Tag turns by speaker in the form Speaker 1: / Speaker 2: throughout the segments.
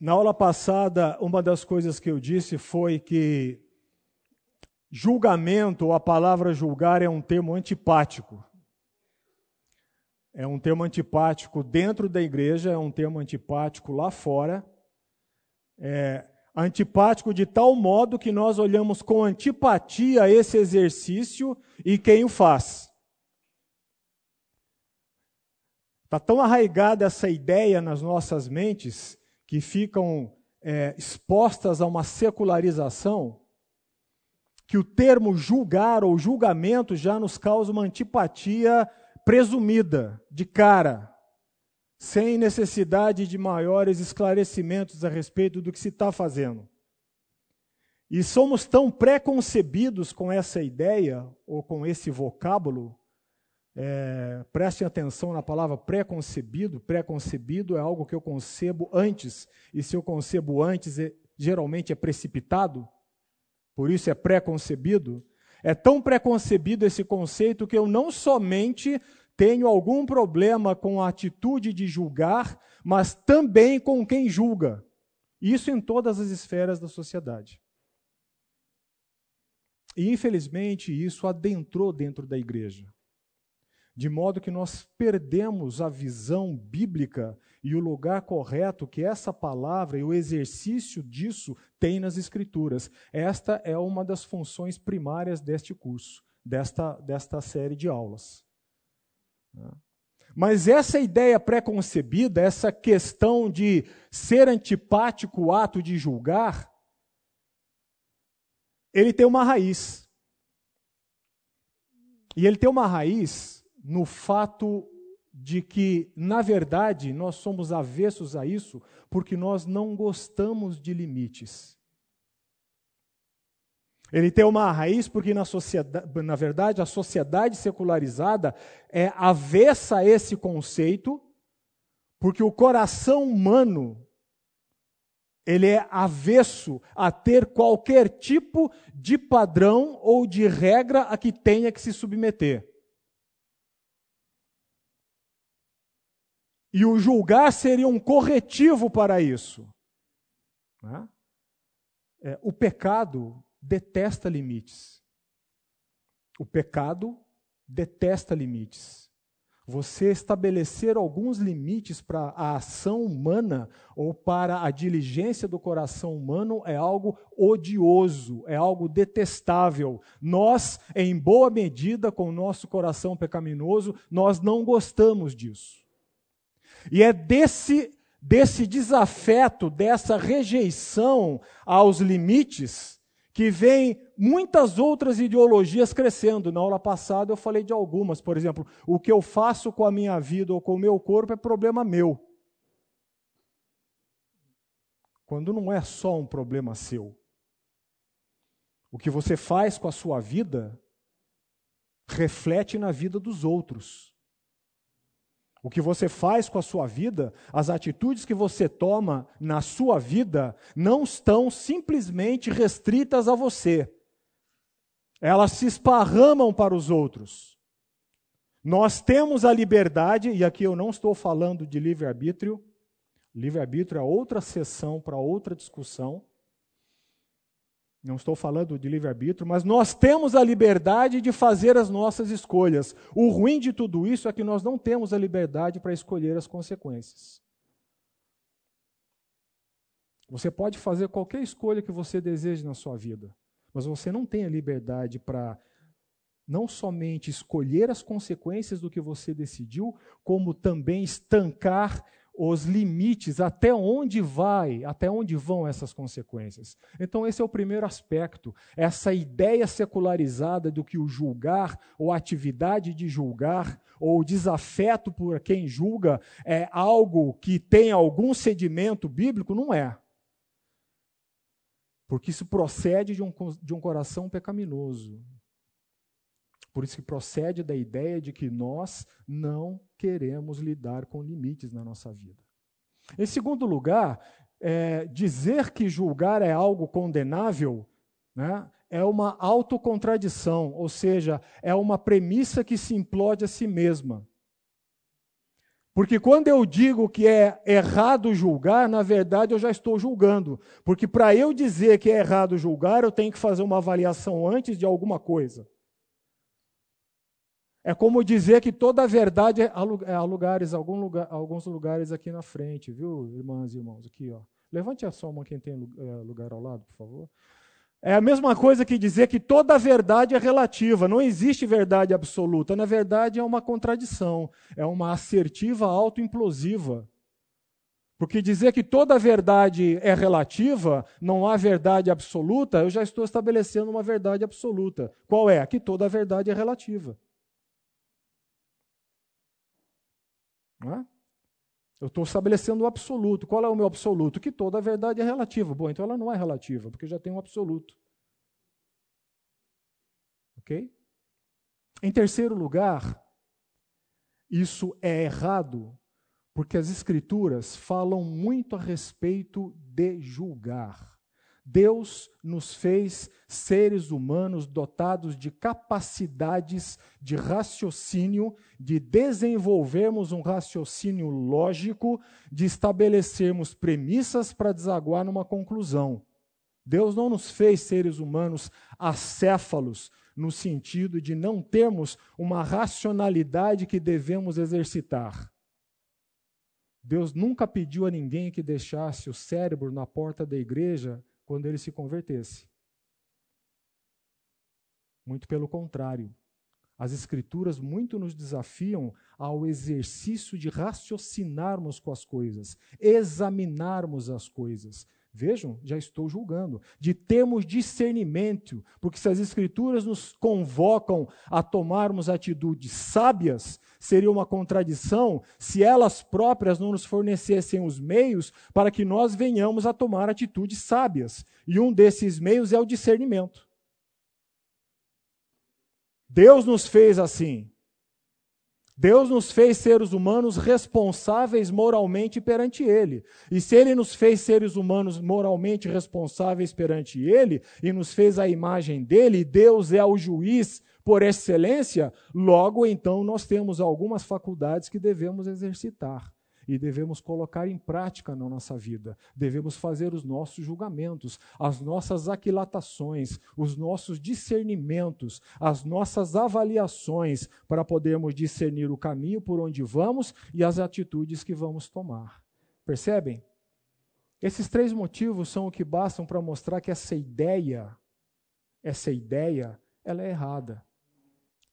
Speaker 1: Na aula passada, uma das coisas que eu disse foi que julgamento, ou a palavra julgar, é um termo antipático. É um termo antipático dentro da igreja, é um termo antipático lá fora. É antipático de tal modo que nós olhamos com antipatia esse exercício e quem o faz. Está tão arraigada essa ideia nas nossas mentes que ficam é, expostas a uma secularização, que o termo julgar ou julgamento já nos causa uma antipatia presumida, de cara, sem necessidade de maiores esclarecimentos a respeito do que se está fazendo. E somos tão preconcebidos com essa ideia, ou com esse vocábulo, é, prestem atenção na palavra preconcebido. Preconcebido é algo que eu concebo antes, e se eu concebo antes, é, geralmente é precipitado, por isso é preconcebido. É tão preconcebido esse conceito que eu não somente tenho algum problema com a atitude de julgar, mas também com quem julga. Isso em todas as esferas da sociedade. E infelizmente isso adentrou dentro da igreja de modo que nós perdemos a visão bíblica e o lugar correto que essa palavra e o exercício disso tem nas Escrituras. Esta é uma das funções primárias deste curso, desta, desta série de aulas. Mas essa ideia preconcebida, essa questão de ser antipático o ato de julgar, ele tem uma raiz. E ele tem uma raiz no fato de que, na verdade, nós somos avessos a isso porque nós não gostamos de limites. Ele tem uma raiz porque, na, sociedade, na verdade, a sociedade secularizada é avessa a esse conceito, porque o coração humano ele é avesso a ter qualquer tipo de padrão ou de regra a que tenha que se submeter. E o julgar seria um corretivo para isso. Né? É, o pecado detesta limites. O pecado detesta limites. Você estabelecer alguns limites para a ação humana ou para a diligência do coração humano é algo odioso, é algo detestável. Nós, em boa medida, com o nosso coração pecaminoso, nós não gostamos disso. E é desse, desse desafeto, dessa rejeição aos limites, que vem muitas outras ideologias crescendo. Na aula passada eu falei de algumas, por exemplo, o que eu faço com a minha vida ou com o meu corpo é problema meu. Quando não é só um problema seu. O que você faz com a sua vida reflete na vida dos outros. O que você faz com a sua vida, as atitudes que você toma na sua vida, não estão simplesmente restritas a você. Elas se esparramam para os outros. Nós temos a liberdade, e aqui eu não estou falando de livre-arbítrio, livre-arbítrio é outra sessão para outra discussão. Não estou falando de livre-arbítrio, mas nós temos a liberdade de fazer as nossas escolhas. O ruim de tudo isso é que nós não temos a liberdade para escolher as consequências. Você pode fazer qualquer escolha que você deseje na sua vida, mas você não tem a liberdade para não somente escolher as consequências do que você decidiu, como também estancar os limites, até onde vai, até onde vão essas consequências. Então, esse é o primeiro aspecto, essa ideia secularizada do que o julgar, ou a atividade de julgar, ou o desafeto por quem julga, é algo que tem algum sedimento bíblico, não é. Porque isso procede de um, de um coração pecaminoso. Por isso que procede da ideia de que nós não queremos lidar com limites na nossa vida. Em segundo lugar, é, dizer que julgar é algo condenável né, é uma autocontradição, ou seja, é uma premissa que se implode a si mesma. Porque quando eu digo que é errado julgar, na verdade eu já estou julgando. Porque para eu dizer que é errado julgar, eu tenho que fazer uma avaliação antes de alguma coisa. É como dizer que toda a verdade é há lugares, algum lugar, alguns lugares aqui na frente, viu, irmãs e irmãos? Aqui, ó. Levante a sua mão quem tem eh, lugar ao lado, por favor. É a mesma coisa que dizer que toda verdade é relativa, não existe verdade absoluta. Na verdade, é uma contradição, é uma assertiva autoimplosiva. Porque dizer que toda verdade é relativa, não há verdade absoluta, eu já estou estabelecendo uma verdade absoluta. Qual é? Que toda verdade é relativa. É? Eu estou estabelecendo o absoluto. Qual é o meu absoluto? Que toda a verdade é relativa. Bom, então ela não é relativa, porque já tem um absoluto. Ok? Em terceiro lugar, isso é errado, porque as Escrituras falam muito a respeito de julgar. Deus nos fez seres humanos dotados de capacidades de raciocínio, de desenvolvermos um raciocínio lógico, de estabelecermos premissas para desaguar numa conclusão. Deus não nos fez seres humanos acéfalos, no sentido de não termos uma racionalidade que devemos exercitar. Deus nunca pediu a ninguém que deixasse o cérebro na porta da igreja quando ele se convertesse. Muito pelo contrário. As Escrituras muito nos desafiam ao exercício de raciocinarmos com as coisas, examinarmos as coisas. Vejam, já estou julgando. De termos discernimento, porque se as Escrituras nos convocam a tomarmos atitudes sábias, seria uma contradição se elas próprias não nos fornecessem os meios para que nós venhamos a tomar atitudes sábias. E um desses meios é o discernimento. Deus nos fez assim. Deus nos fez seres humanos responsáveis moralmente perante Ele. E se Ele nos fez seres humanos moralmente responsáveis perante Ele, e nos fez a imagem dele, Deus é o juiz por excelência, logo então nós temos algumas faculdades que devemos exercitar e devemos colocar em prática na nossa vida. Devemos fazer os nossos julgamentos, as nossas aquilatações, os nossos discernimentos, as nossas avaliações para podermos discernir o caminho por onde vamos e as atitudes que vamos tomar. Percebem? Esses três motivos são o que bastam para mostrar que essa ideia, essa ideia, ela é errada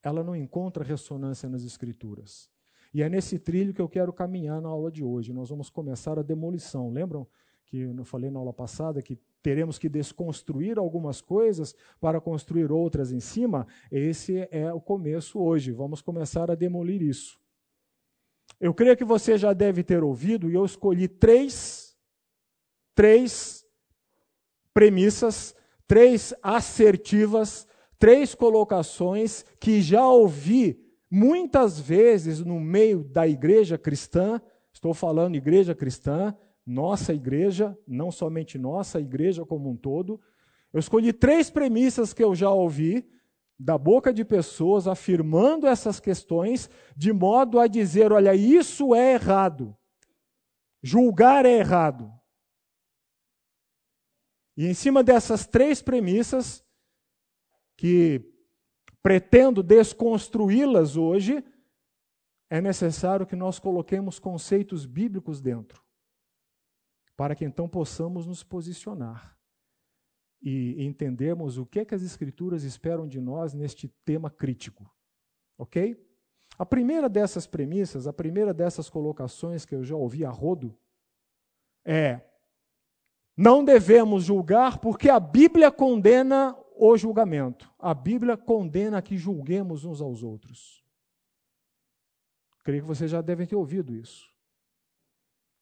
Speaker 1: ela não encontra ressonância nas Escrituras. E é nesse trilho que eu quero caminhar na aula de hoje. Nós vamos começar a demolição. Lembram que eu falei na aula passada que teremos que desconstruir algumas coisas para construir outras em cima? Esse é o começo hoje. Vamos começar a demolir isso. Eu creio que você já deve ter ouvido, e eu escolhi três, três premissas, três assertivas três colocações que já ouvi muitas vezes no meio da igreja cristã, estou falando igreja cristã, nossa igreja, não somente nossa, igreja como um todo. Eu escolhi três premissas que eu já ouvi da boca de pessoas afirmando essas questões, de modo a dizer: olha, isso é errado. Julgar é errado. E em cima dessas três premissas, que pretendo desconstruí-las hoje, é necessário que nós coloquemos conceitos bíblicos dentro, para que então possamos nos posicionar e entendermos o que, é que as Escrituras esperam de nós neste tema crítico. Ok? A primeira dessas premissas, a primeira dessas colocações que eu já ouvi a rodo, é: não devemos julgar porque a Bíblia condena o julgamento. A Bíblia condena que julguemos uns aos outros. Creio que vocês já devem ter ouvido isso.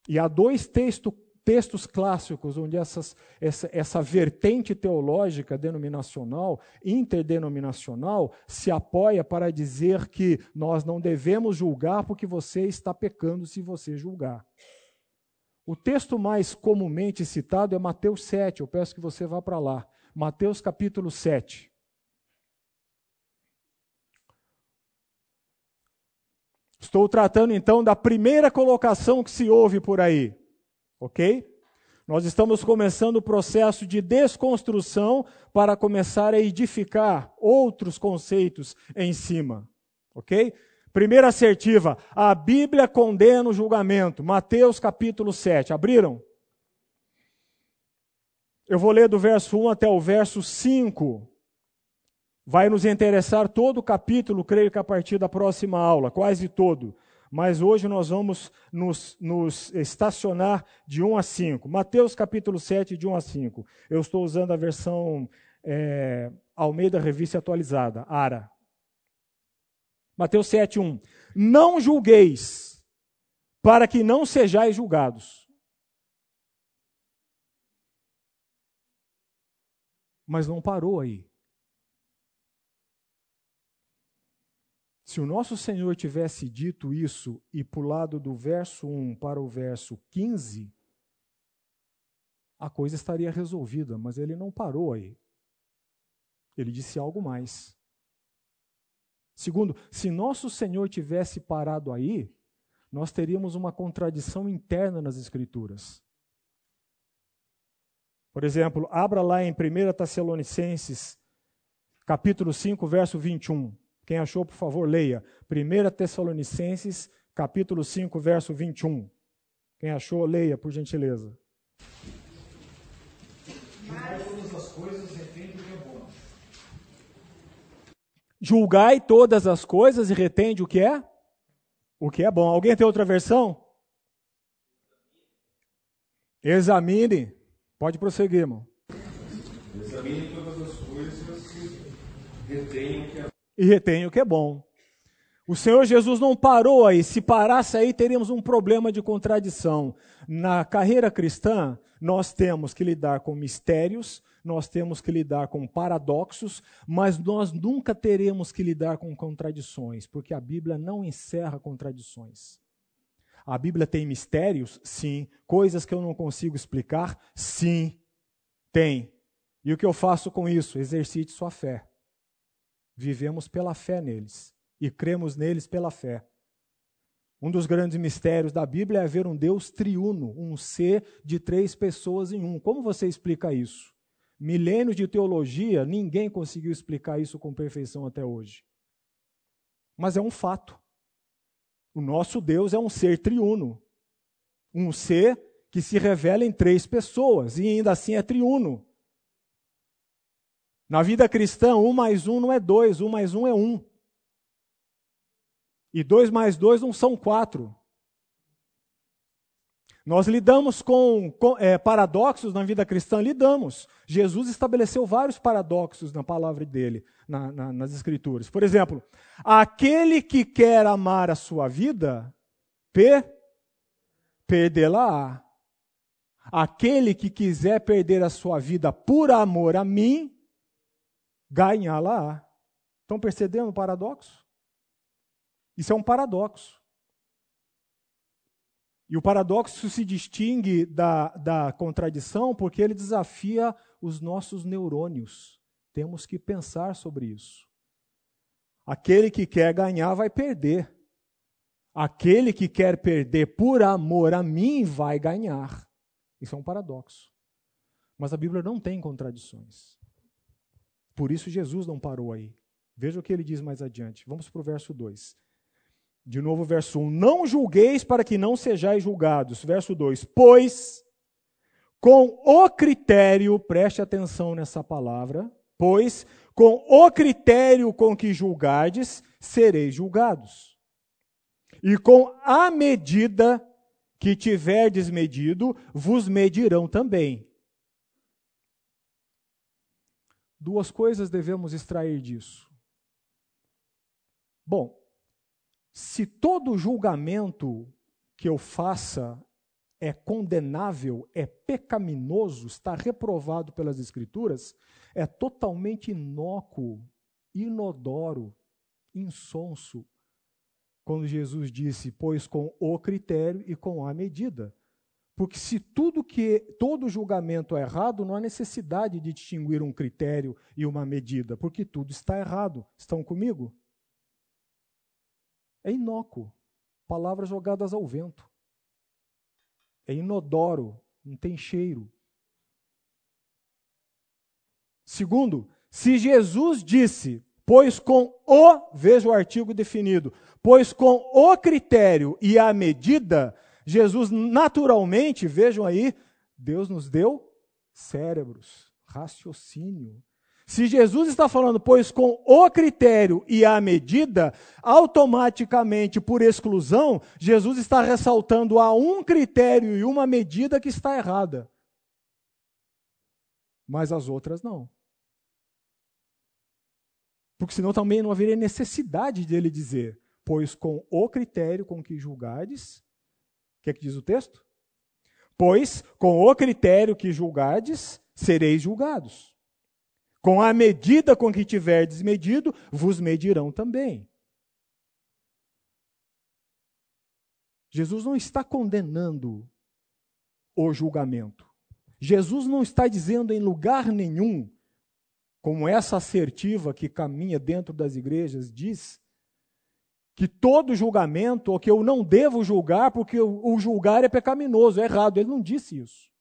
Speaker 1: E há dois texto, textos clássicos onde essas, essa, essa vertente teológica denominacional, interdenominacional, se apoia para dizer que nós não devemos julgar porque você está pecando se você julgar. O texto mais comumente citado é Mateus 7, eu peço que você vá para lá. Mateus capítulo 7. Estou tratando então da primeira colocação que se ouve por aí, ok? Nós estamos começando o processo de desconstrução para começar a edificar outros conceitos em cima, ok? Primeira assertiva, a Bíblia condena o julgamento. Mateus capítulo 7. Abriram? Eu vou ler do verso 1 até o verso 5. Vai nos interessar todo o capítulo, creio que a partir da próxima aula, quase todo. Mas hoje nós vamos nos, nos, estacionar de 1 a 5. Mateus capítulo 7, de 1 a 5. Eu estou usando a versão é, Almeida Revista Atualizada, ARA. Mateus 7, 1. Não julgueis, para que não sejais julgados. Mas não parou aí. Se o nosso Senhor tivesse dito isso e pulado do verso 1 para o verso 15, a coisa estaria resolvida, mas ele não parou aí. Ele disse algo mais. Segundo, se nosso Senhor tivesse parado aí, nós teríamos uma contradição interna nas Escrituras. Por exemplo, abra lá em 1 Tessalonicenses, capítulo 5, verso 21. Quem achou, por favor, leia. 1 Tessalonicenses, capítulo 5, verso 21. Quem achou, leia, por gentileza. Julgai todas as coisas, e retende o que é? O que é bom. Alguém tem outra versão? Examine. Pode prosseguir, irmão. Examine todas as coisas e retém o que é e retém o que é bom. O Senhor Jesus não parou aí. Se parasse aí, teríamos um problema de contradição. Na carreira cristã, nós temos que lidar com mistérios, nós temos que lidar com paradoxos, mas nós nunca teremos que lidar com contradições, porque a Bíblia não encerra contradições. A Bíblia tem mistérios? Sim. Coisas que eu não consigo explicar? Sim. Tem. E o que eu faço com isso? Exercite sua fé vivemos pela fé neles e cremos neles pela fé. Um dos grandes mistérios da Bíblia é ver um Deus triuno, um ser de três pessoas em um. Como você explica isso? Milênios de teologia, ninguém conseguiu explicar isso com perfeição até hoje. Mas é um fato. O nosso Deus é um ser triuno. Um ser que se revela em três pessoas e ainda assim é triuno. Na vida cristã, um mais um não é dois, um mais um é um. E dois mais dois não são quatro. Nós lidamos com, com é, paradoxos na vida cristã? Lidamos. Jesus estabeleceu vários paradoxos na palavra dele, na, na, nas Escrituras. Por exemplo, aquele que quer amar a sua vida, per, perdê-la-á. Aquele que quiser perder a sua vida por amor a mim, ganhá-la. Estão percebendo o paradoxo? Isso é um paradoxo. E o paradoxo se distingue da, da contradição porque ele desafia os nossos neurônios. Temos que pensar sobre isso. Aquele que quer ganhar vai perder. Aquele que quer perder por amor a mim vai ganhar. Isso é um paradoxo. Mas a Bíblia não tem contradições. Por isso Jesus não parou aí. Veja o que ele diz mais adiante. Vamos para o verso 2. De novo, verso 1. Não julgueis para que não sejais julgados. Verso 2. Pois, com o critério, preste atenção nessa palavra, pois, com o critério com que julgardes, sereis julgados. E com a medida que tiverdes medido, vos medirão também. Duas coisas devemos extrair disso. Bom, se todo julgamento que eu faça é condenável, é pecaminoso, está reprovado pelas Escrituras, é totalmente inócuo, inodoro, insonso, quando Jesus disse: Pois com o critério e com a medida. Porque se tudo que todo julgamento é errado, não há necessidade de distinguir um critério e uma medida, porque tudo está errado. Estão comigo? É inócuo, palavras jogadas ao vento. É inodoro, não tem cheiro. Segundo, se Jesus disse, pois com o, veja o artigo definido, pois com o critério e a medida, Jesus naturalmente, vejam aí, Deus nos deu cérebros, raciocínio. Se Jesus está falando, pois com o critério e a medida, automaticamente, por exclusão, Jesus está ressaltando a um critério e uma medida que está errada. Mas as outras não. Porque senão também não haveria necessidade dele dizer, pois com o critério com que julgardes, o que é que diz o texto? Pois com o critério que julgardes, sereis julgados. Com a medida com que tiverdes medido, vos medirão também. Jesus não está condenando o julgamento. Jesus não está dizendo em lugar nenhum, como essa assertiva que caminha dentro das igrejas diz, que todo julgamento, ou que eu não devo julgar porque o julgar é pecaminoso, é errado. Ele não disse isso.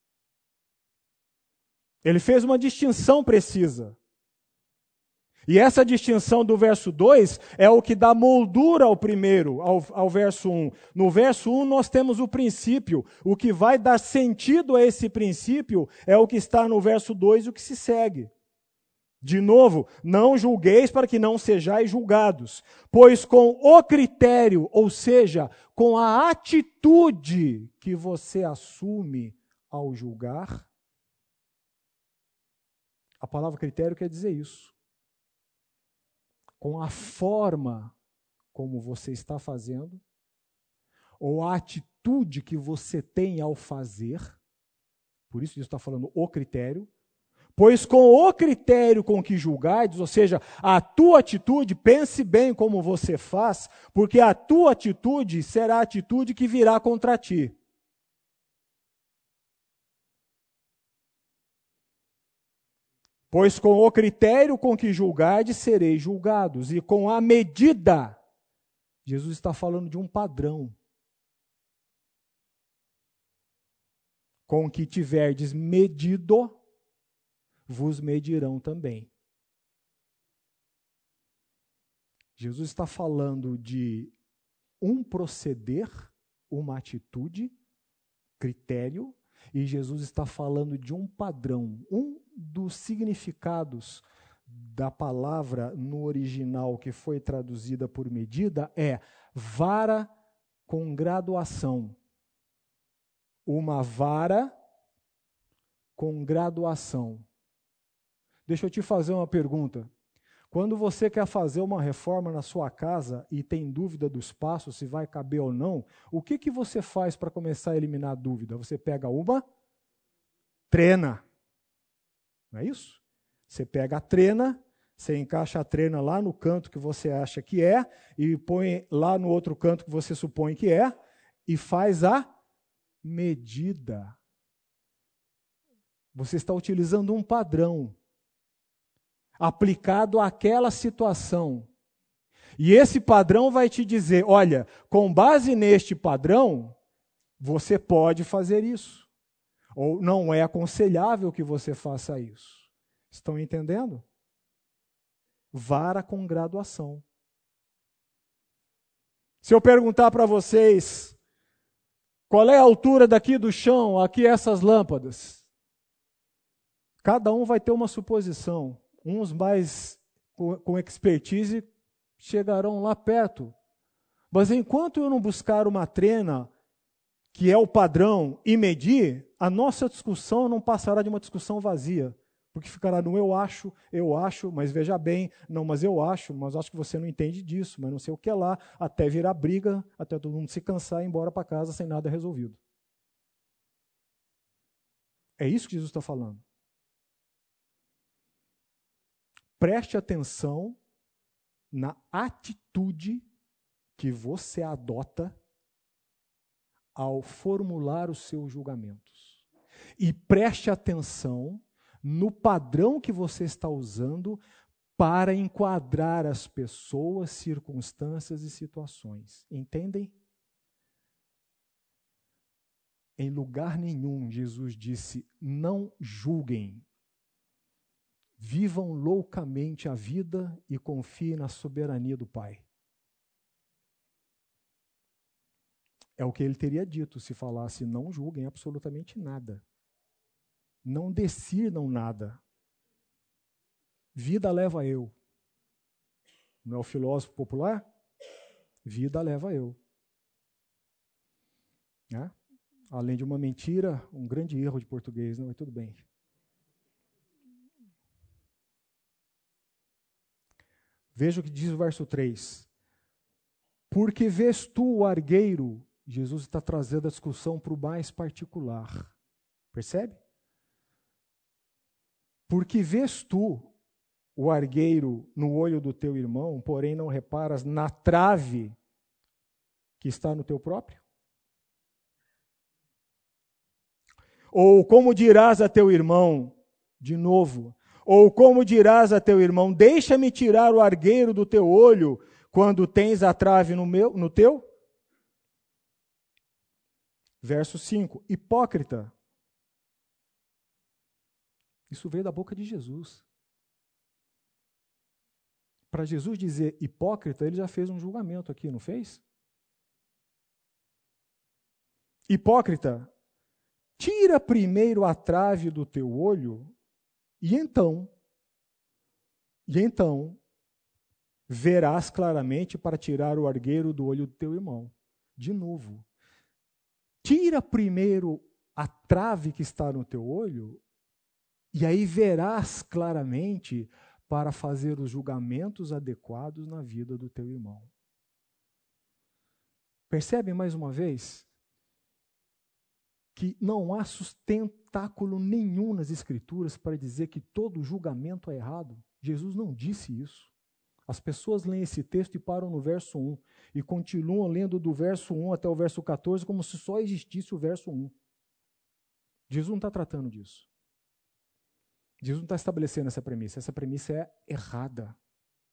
Speaker 1: Ele fez uma distinção precisa. E essa distinção do verso 2 é o que dá moldura ao primeiro, ao, ao verso 1. Um. No verso 1 um, nós temos o princípio. O que vai dar sentido a esse princípio é o que está no verso 2 e o que se segue. De novo, não julgueis para que não sejais julgados, pois com o critério, ou seja, com a atitude que você assume ao julgar, a palavra critério quer dizer isso. Com a forma como você está fazendo, ou a atitude que você tem ao fazer, por isso isso está falando o critério, pois com o critério com que julgardes, ou seja, a tua atitude, pense bem como você faz, porque a tua atitude será a atitude que virá contra ti. Pois com o critério com que julgardes, sereis julgados, e com a medida. Jesus está falando de um padrão. Com que tiverdes medido, vos medirão também. Jesus está falando de um proceder, uma atitude, critério, e Jesus está falando de um padrão, um dos significados da palavra no original que foi traduzida por medida é vara com graduação. Uma vara com graduação. Deixa eu te fazer uma pergunta. Quando você quer fazer uma reforma na sua casa e tem dúvida do espaço, se vai caber ou não, o que, que você faz para começar a eliminar a dúvida? Você pega uma trena. Não é isso? Você pega a trena, você encaixa a trena lá no canto que você acha que é, e põe lá no outro canto que você supõe que é, e faz a medida. Você está utilizando um padrão aplicado àquela situação. E esse padrão vai te dizer: olha, com base neste padrão, você pode fazer isso. Ou não é aconselhável que você faça isso. Estão entendendo? Vara com graduação. Se eu perguntar para vocês qual é a altura daqui do chão, aqui essas lâmpadas, cada um vai ter uma suposição. Uns mais com expertise chegarão lá perto. Mas enquanto eu não buscar uma trena que é o padrão, e medir, a nossa discussão não passará de uma discussão vazia. Porque ficará no eu acho, eu acho, mas veja bem, não, mas eu acho, mas acho que você não entende disso, mas não sei o que é lá, até virar briga, até todo mundo se cansar e ir embora para casa sem nada resolvido. É isso que Jesus está falando. Preste atenção na atitude que você adota ao formular os seus julgamentos. E preste atenção no padrão que você está usando para enquadrar as pessoas, circunstâncias e situações. Entendem? Em lugar nenhum, Jesus disse: não julguem. Vivam loucamente a vida e confiem na soberania do Pai. É o que ele teria dito se falasse: não julguem absolutamente nada. Não decidam nada. Vida leva eu. Não é o filósofo popular? Vida leva eu. Né? Além de uma mentira, um grande erro de português, não, mas tudo bem. Veja o que diz o verso 3. Porque vês tu o argueiro, Jesus está trazendo a discussão para o mais particular. Percebe? Porque vês tu o argueiro no olho do teu irmão, porém não reparas na trave que está no teu próprio? Ou como dirás a teu irmão, de novo, ou como dirás a teu irmão, deixa-me tirar o argueiro do teu olho, quando tens a trave no, meu, no teu? Verso 5: Hipócrita. Isso veio da boca de Jesus. Para Jesus dizer hipócrita, ele já fez um julgamento aqui, não fez? Hipócrita, tira primeiro a trave do teu olho, e então, e então, verás claramente para tirar o argueiro do olho do teu irmão. De novo, tira primeiro a trave que está no teu olho, e aí verás claramente para fazer os julgamentos adequados na vida do teu irmão. Percebe mais uma vez que não há sustentáculo nenhum nas Escrituras para dizer que todo julgamento é errado? Jesus não disse isso. As pessoas leem esse texto e param no verso 1 e continuam lendo do verso 1 até o verso 14 como se só existisse o verso 1. Jesus não está tratando disso. Jesus não está estabelecendo essa premissa. Essa premissa é errada.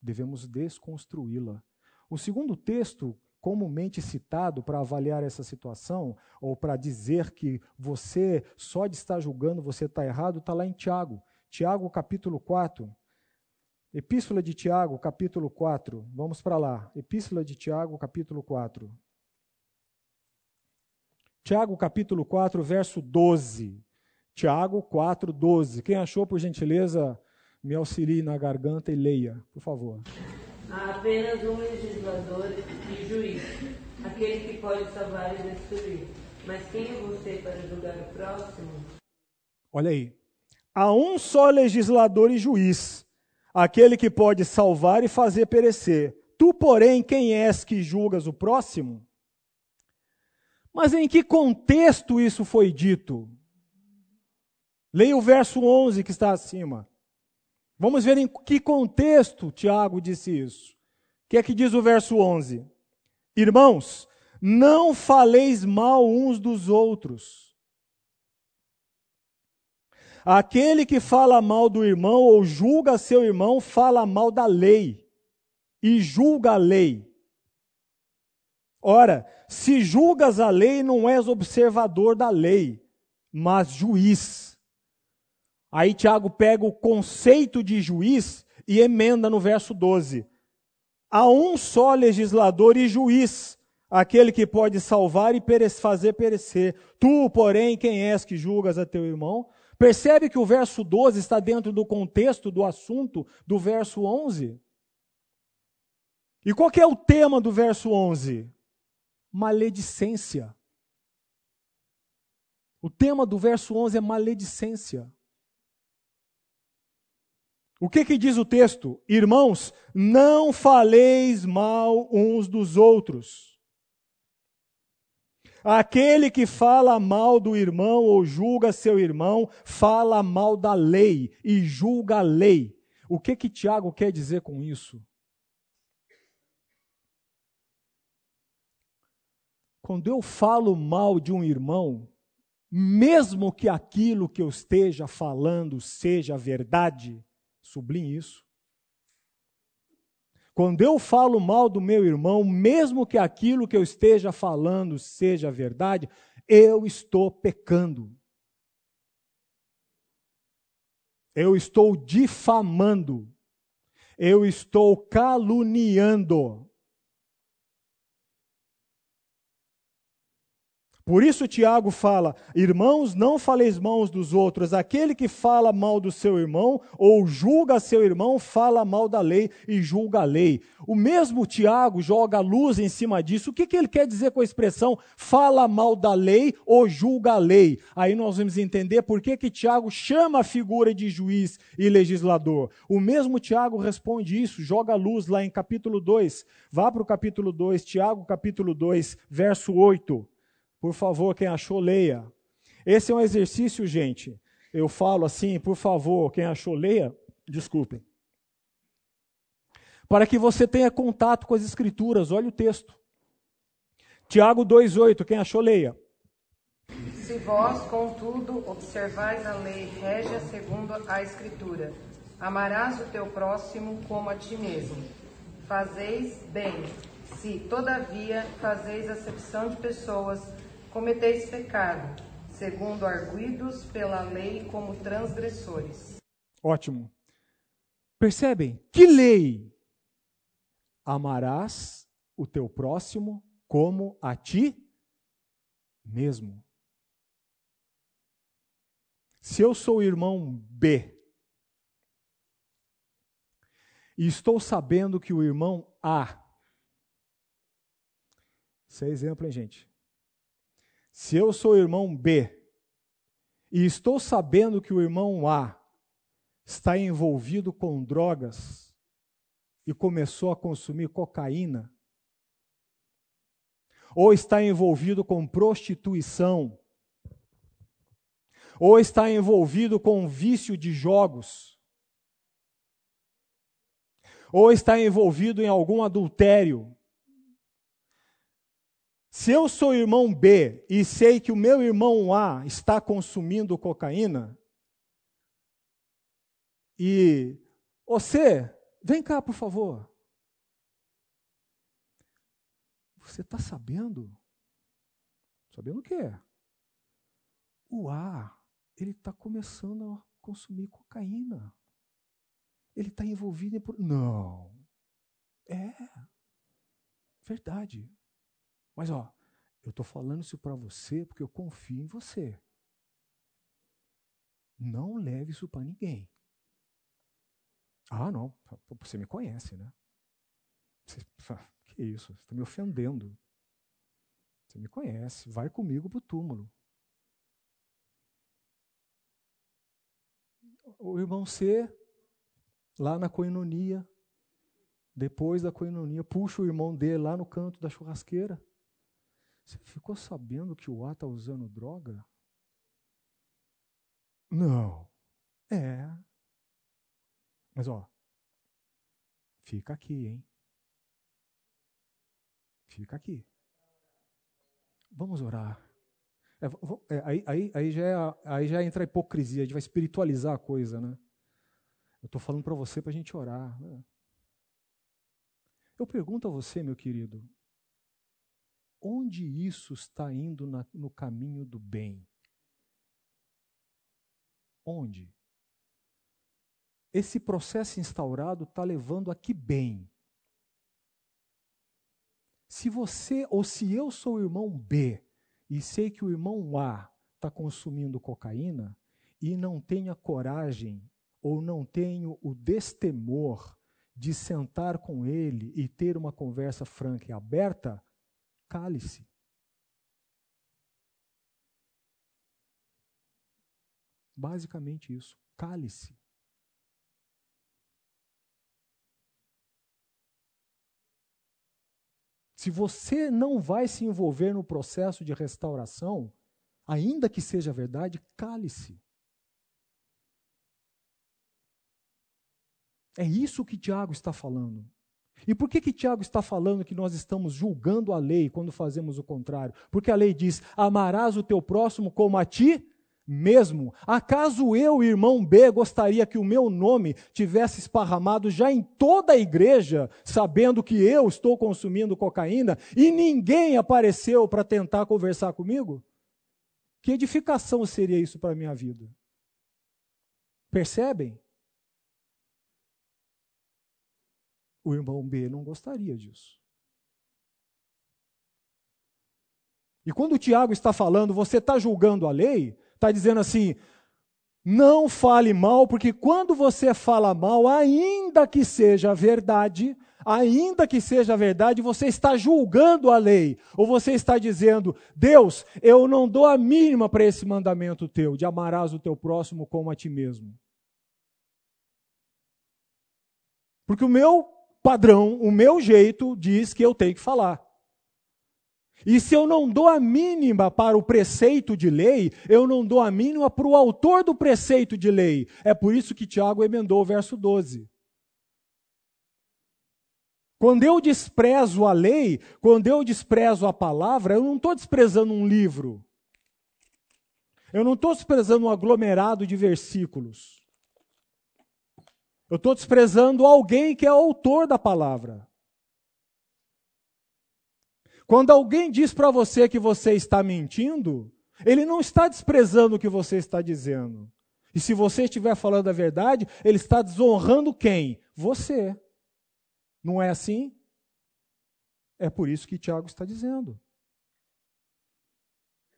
Speaker 1: Devemos desconstruí-la. O segundo texto comumente citado para avaliar essa situação, ou para dizer que você, só de estar julgando, você está errado, está lá em Tiago. Tiago, capítulo 4. Epístola de Tiago, capítulo 4. Vamos para lá. Epístola de Tiago, capítulo 4. Tiago, capítulo 4, verso 12. Tiago 4, 12. Quem achou, por gentileza, me auxilie na garganta e leia, por favor.
Speaker 2: Há apenas um legislador e juiz, aquele que pode salvar e destruir. Mas quem é você para julgar o próximo?
Speaker 1: Olha aí. Há um só legislador e juiz, aquele que pode salvar e fazer perecer. Tu, porém, quem és que julgas o próximo? Mas em que contexto isso foi dito? Leia o verso 11 que está acima. Vamos ver em que contexto Tiago disse isso. O que é que diz o verso 11? Irmãos, não faleis mal uns dos outros. Aquele que fala mal do irmão ou julga seu irmão, fala mal da lei e julga a lei. Ora, se julgas a lei, não és observador da lei, mas juiz. Aí Tiago pega o conceito de juiz e emenda no verso 12. Há um só legislador e juiz, aquele que pode salvar e fazer perecer. Tu, porém, quem és que julgas a teu irmão? Percebe que o verso 12 está dentro do contexto do assunto do verso 11? E qual é o tema do verso 11? Maledicência. O tema do verso 11 é maledicência. O que, que diz o texto? Irmãos, não faleis mal uns dos outros. Aquele que fala mal do irmão ou julga seu irmão, fala mal da lei e julga a lei. O que que Tiago quer dizer com isso? Quando eu falo mal de um irmão, mesmo que aquilo que eu esteja falando seja verdade, Sublinhe isso. Quando eu falo mal do meu irmão, mesmo que aquilo que eu esteja falando seja verdade, eu estou pecando. Eu estou difamando. Eu estou caluniando. Por isso Tiago fala: Irmãos, não faleis mal dos outros. Aquele que fala mal do seu irmão ou julga seu irmão, fala mal da lei e julga a lei. O mesmo Tiago joga luz em cima disso. O que, que ele quer dizer com a expressão fala mal da lei ou julga a lei? Aí nós vamos entender por que, que Tiago chama a figura de juiz e legislador. O mesmo Tiago responde isso, joga luz lá em capítulo 2. Vá para o capítulo 2, Tiago, capítulo 2, verso 8. Por favor, quem achou, leia. Esse é um exercício, gente. Eu falo assim, por favor, quem achou, leia. Desculpem. Para que você tenha contato com as Escrituras, olha o texto. Tiago 2,8, quem achou, leia.
Speaker 3: Se vós, contudo, observais a lei régia segundo a Escritura, amarás o teu próximo como a ti mesmo. Fazeis bem, se, todavia, fazeis acepção de pessoas, cometeis pecado, segundo arguidos pela lei como transgressores.
Speaker 1: Ótimo. Percebem? Que lei? Amarás o teu próximo como a ti mesmo. Se eu sou o irmão B e estou sabendo que o irmão A. Isso é exemplo, hein, gente? Se eu sou irmão B e estou sabendo que o irmão A está envolvido com drogas e começou a consumir cocaína, ou está envolvido com prostituição, ou está envolvido com vício de jogos, ou está envolvido em algum adultério, se eu sou irmão B e sei que o meu irmão A está consumindo cocaína, e você, vem cá, por favor. Você está sabendo? Sabendo o quê? O A, ele está começando a consumir cocaína. Ele está envolvido em. Não. É. Verdade. Mas ó, eu estou falando isso para você porque eu confio em você. Não leve isso para ninguém. Ah, não, você me conhece, né? Você, que isso? Você está me ofendendo. Você me conhece, vai comigo para o túmulo. O irmão C, lá na coinonia, depois da coinonia, puxa o irmão dele lá no canto da churrasqueira. Você ficou sabendo que o A está usando droga? Não. É. Mas ó, fica aqui, hein? Fica aqui. Vamos orar. É, é, aí, aí, aí, já é, aí já entra a hipocrisia, a gente vai espiritualizar a coisa, né? Eu estou falando para você para a gente orar. Né? Eu pergunto a você, meu querido, onde isso está indo na, no caminho do bem? Onde? Esse processo instaurado está levando a que bem? Se você ou se eu sou o irmão B e sei que o irmão A está consumindo cocaína e não tenho a coragem ou não tenho o destemor de sentar com ele e ter uma conversa franca e aberta, Cale-se. Basicamente isso. Cale-se. Se você não vai se envolver no processo de restauração, ainda que seja verdade, cale-se. É isso que Tiago está falando. E por que que Tiago está falando que nós estamos julgando a lei quando fazemos o contrário? Porque a lei diz: amarás o teu próximo como a ti mesmo? Acaso eu, irmão B, gostaria que o meu nome tivesse esparramado já em toda a igreja, sabendo que eu estou consumindo cocaína e ninguém apareceu para tentar conversar comigo? Que edificação seria isso para a minha vida? Percebem? O irmão B não gostaria disso. E quando o Tiago está falando, você está julgando a lei, está dizendo assim: não fale mal, porque quando você fala mal, ainda que seja verdade, ainda que seja verdade, você está julgando a lei, ou você está dizendo: Deus, eu não dou a mínima para esse mandamento teu, de amarás o teu próximo como a ti mesmo. Porque o meu padrão, o meu jeito diz que eu tenho que falar. E se eu não dou a mínima para o preceito de lei, eu não dou a mínima para o autor do preceito de lei. É por isso que Tiago emendou o verso 12. Quando eu desprezo a lei, quando eu desprezo a palavra, eu não estou desprezando um livro. Eu não estou desprezando um aglomerado de versículos. Eu estou desprezando alguém que é autor da palavra. Quando alguém diz para você que você está mentindo, ele não está desprezando o que você está dizendo. E se você estiver falando a verdade, ele está desonrando quem? Você. Não é assim? É por isso que Tiago está dizendo.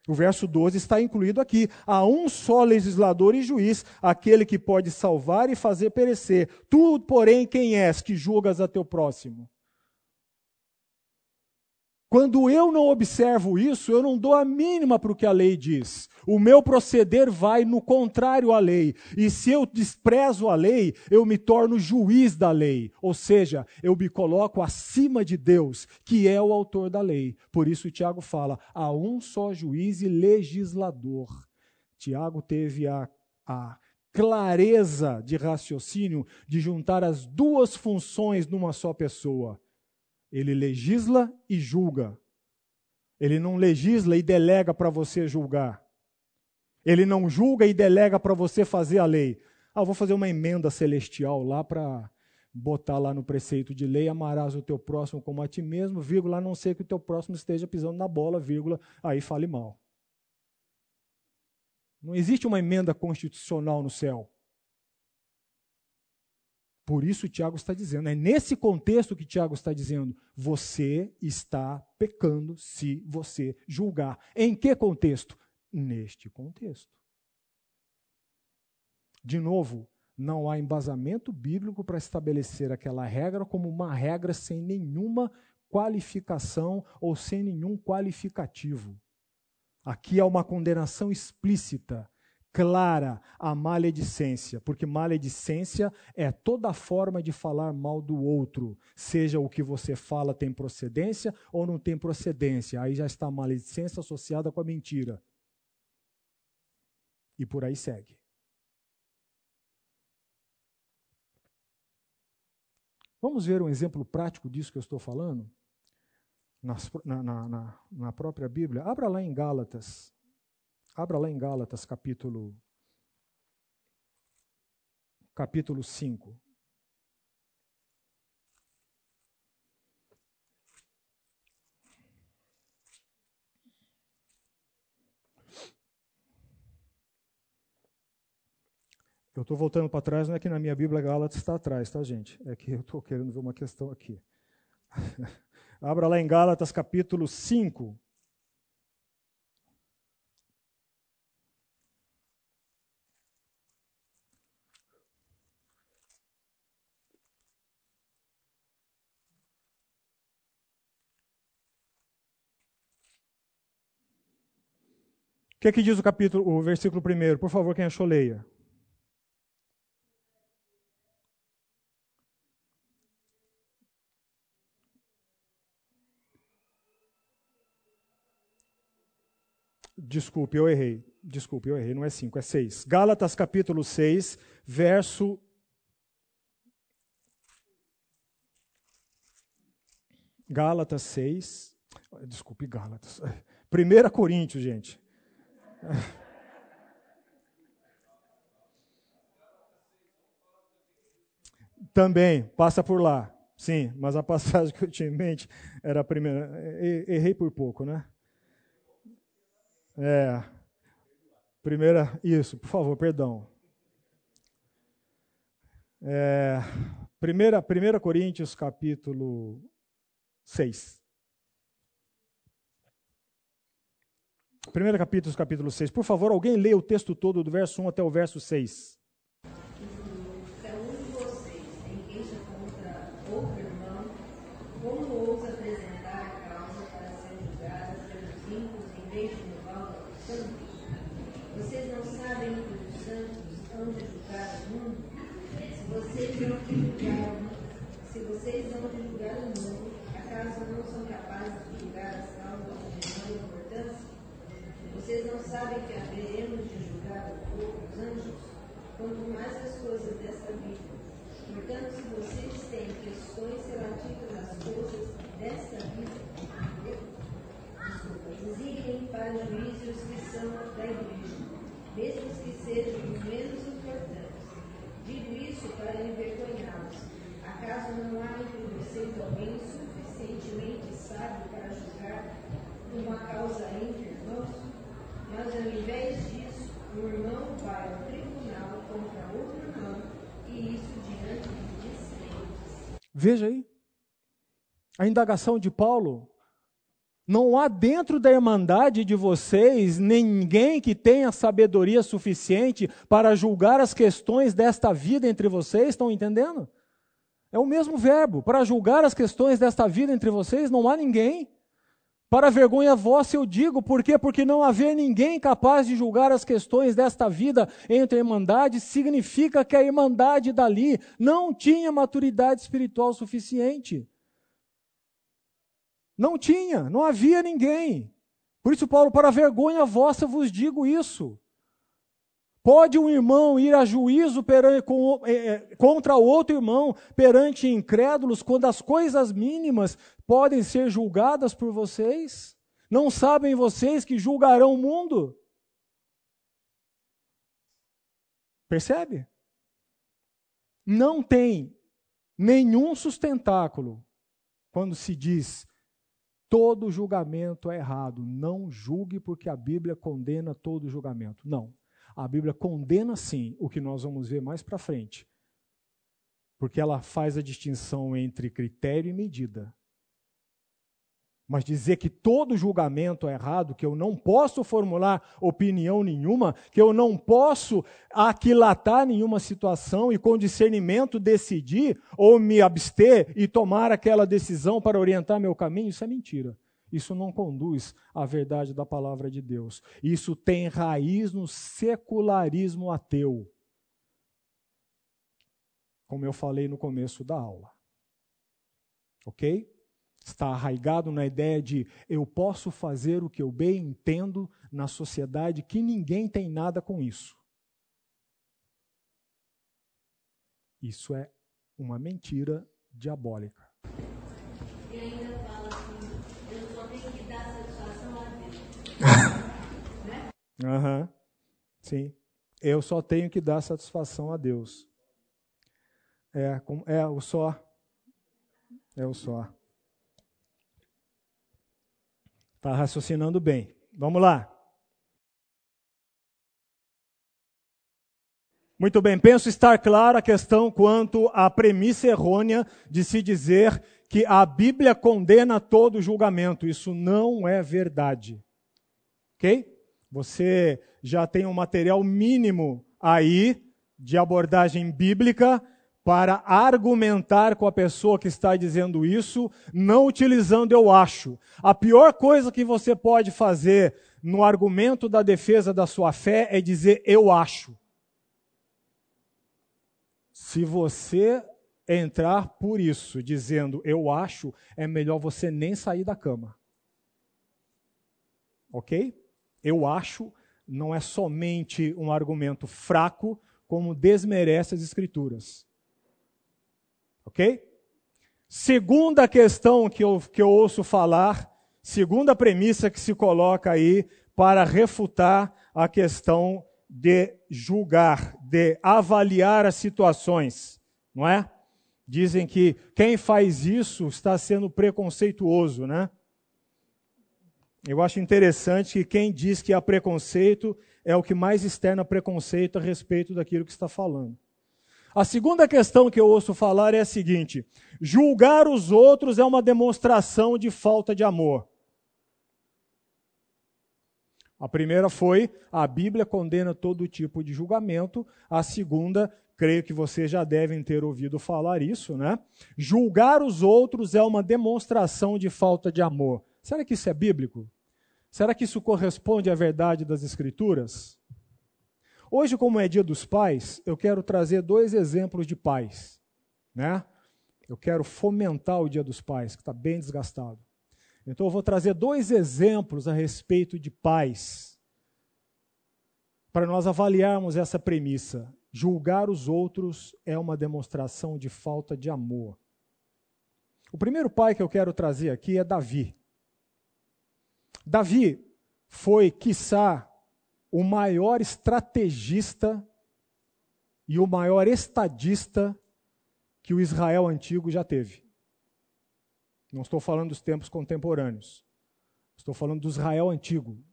Speaker 1: O verso 12 está incluído aqui. Há um só legislador e juiz, aquele que pode salvar e fazer perecer. Tu, porém, quem és que julgas a teu próximo? Quando eu não observo isso, eu não dou a mínima para o que a lei diz. O meu proceder vai no contrário à lei. E se eu desprezo a lei, eu me torno juiz da lei. Ou seja, eu me coloco acima de Deus, que é o autor da lei. Por isso, Tiago fala: há um só juiz e legislador. Tiago teve a, a clareza de raciocínio de juntar as duas funções numa só pessoa ele legisla e julga. Ele não legisla e delega para você julgar. Ele não julga e delega para você fazer a lei. Ah, vou fazer uma emenda celestial lá para botar lá no preceito de lei, amarás o teu próximo como a ti mesmo, vírgula, a não ser que o teu próximo esteja pisando na bola, vírgula, aí fale mal. Não existe uma emenda constitucional no céu. Por isso Tiago está dizendo, é nesse contexto que Tiago está dizendo, você está pecando se você julgar. Em que contexto? Neste contexto. De novo, não há embasamento bíblico para estabelecer aquela regra como uma regra sem nenhuma qualificação ou sem nenhum qualificativo. Aqui há uma condenação explícita clara a maledicência, porque maledicência é toda forma de falar mal do outro, seja o que você fala tem procedência ou não tem procedência. Aí já está a maledicência associada com a mentira. E por aí segue. Vamos ver um exemplo prático disso que eu estou falando? Na, na, na, na própria Bíblia. Abra lá em Gálatas. Abra lá em Gálatas, capítulo capítulo 5. Eu estou voltando para trás, não é que na minha Bíblia Gálatas está atrás, tá, gente? É que eu estou querendo ver uma questão aqui. Abra lá em Gálatas capítulo 5. Que, é que diz o capítulo, o versículo primeiro? Por favor, quem achou, leia. Desculpe, eu errei. Desculpe, eu errei. Não é 5, é 6. Gálatas capítulo 6, verso. Gálatas 6. Desculpe, Gálatas. 1 Coríntios, gente. Também, passa por lá. Sim, mas a passagem que eu tinha em mente era a primeira. Errei por pouco, né? É. Primeira, isso, por favor, perdão. É, primeira, Coríntios, capítulo 6. Primeiro capítulo, capítulo 6. Por favor, alguém lê o texto todo do verso 1 até o verso 6.
Speaker 4: Vocês não sabem que haveremos de julgar os anjos, quanto mais as coisas desta vida. Portanto, se vocês têm questões relativas às coisas desta vida, designem para juízos que são da igreja, mesmo que sejam os menos importantes. Digo isso para envergonhá-los. Acaso não há entre vocês alguém suficientemente sábio para julgar uma causa irmãos? Ao invés disso, o irmão vai ao tribunal contra outro irmão, e isso diante de.
Speaker 1: Veja aí. A indagação de Paulo. Não há dentro da irmandade de vocês ninguém que tenha sabedoria suficiente para julgar as questões desta vida entre vocês, estão entendendo? É o mesmo verbo. Para julgar as questões desta vida entre vocês, não há ninguém. Para vergonha vossa eu digo, por quê? Porque não haver ninguém capaz de julgar as questões desta vida entre a irmandade significa que a irmandade dali não tinha maturidade espiritual suficiente. Não tinha, não havia ninguém. Por isso, Paulo, para vergonha vossa vos digo isso. Pode um irmão ir a juízo perante, com, é, contra outro irmão perante incrédulos quando as coisas mínimas podem ser julgadas por vocês? Não sabem vocês que julgarão o mundo? Percebe? Não tem nenhum sustentáculo quando se diz todo julgamento é errado. Não julgue porque a Bíblia condena todo julgamento. Não. A Bíblia condena sim o que nós vamos ver mais para frente. Porque ela faz a distinção entre critério e medida. Mas dizer que todo julgamento é errado, que eu não posso formular opinião nenhuma, que eu não posso aquilatar nenhuma situação e com discernimento decidir ou me abster e tomar aquela decisão para orientar meu caminho, isso é mentira. Isso não conduz à verdade da palavra de Deus. Isso tem raiz no secularismo ateu. Como eu falei no começo da aula. Ok? Está arraigado na ideia de eu posso fazer o que eu bem entendo na sociedade, que ninguém tem nada com isso. Isso é uma mentira diabólica. Aham. Uhum. Sim. Eu só tenho que dar satisfação a Deus. É, é o só. É o só. Está raciocinando bem. Vamos lá. Muito bem, penso estar clara a questão quanto à premissa errônea de se dizer que a Bíblia condena todo julgamento. Isso não é verdade. Ok? Você já tem um material mínimo aí de abordagem bíblica para argumentar com a pessoa que está dizendo isso, não utilizando eu acho. A pior coisa que você pode fazer no argumento da defesa da sua fé é dizer eu acho. Se você entrar por isso, dizendo eu acho, é melhor você nem sair da cama. Ok? Eu acho, não é somente um argumento fraco, como desmerece as Escrituras. Ok? Segunda questão que eu, que eu ouço falar, segunda premissa que se coloca aí para refutar a questão de julgar, de avaliar as situações, não é? Dizem que quem faz isso está sendo preconceituoso, né? Eu acho interessante que quem diz que há preconceito é o que mais externa preconceito a respeito daquilo que está falando. A segunda questão que eu ouço falar é a seguinte: julgar os outros é uma demonstração de falta de amor. A primeira foi a Bíblia condena todo tipo de julgamento. A segunda, creio que vocês já devem ter ouvido falar isso, né? Julgar os outros é uma demonstração de falta de amor. Será que isso é bíblico? Será que isso corresponde à verdade das Escrituras? Hoje, como é dia dos pais, eu quero trazer dois exemplos de pais, né? Eu quero fomentar o dia dos pais, que está bem desgastado. Então eu vou trazer dois exemplos a respeito de pais, para nós avaliarmos essa premissa. Julgar os outros é uma demonstração de falta de amor. O primeiro pai que eu quero trazer aqui é Davi. Davi foi, quiçá, o maior estrategista e o maior estadista que o Israel antigo já teve. Não estou falando dos tempos contemporâneos. Estou falando do Israel antigo.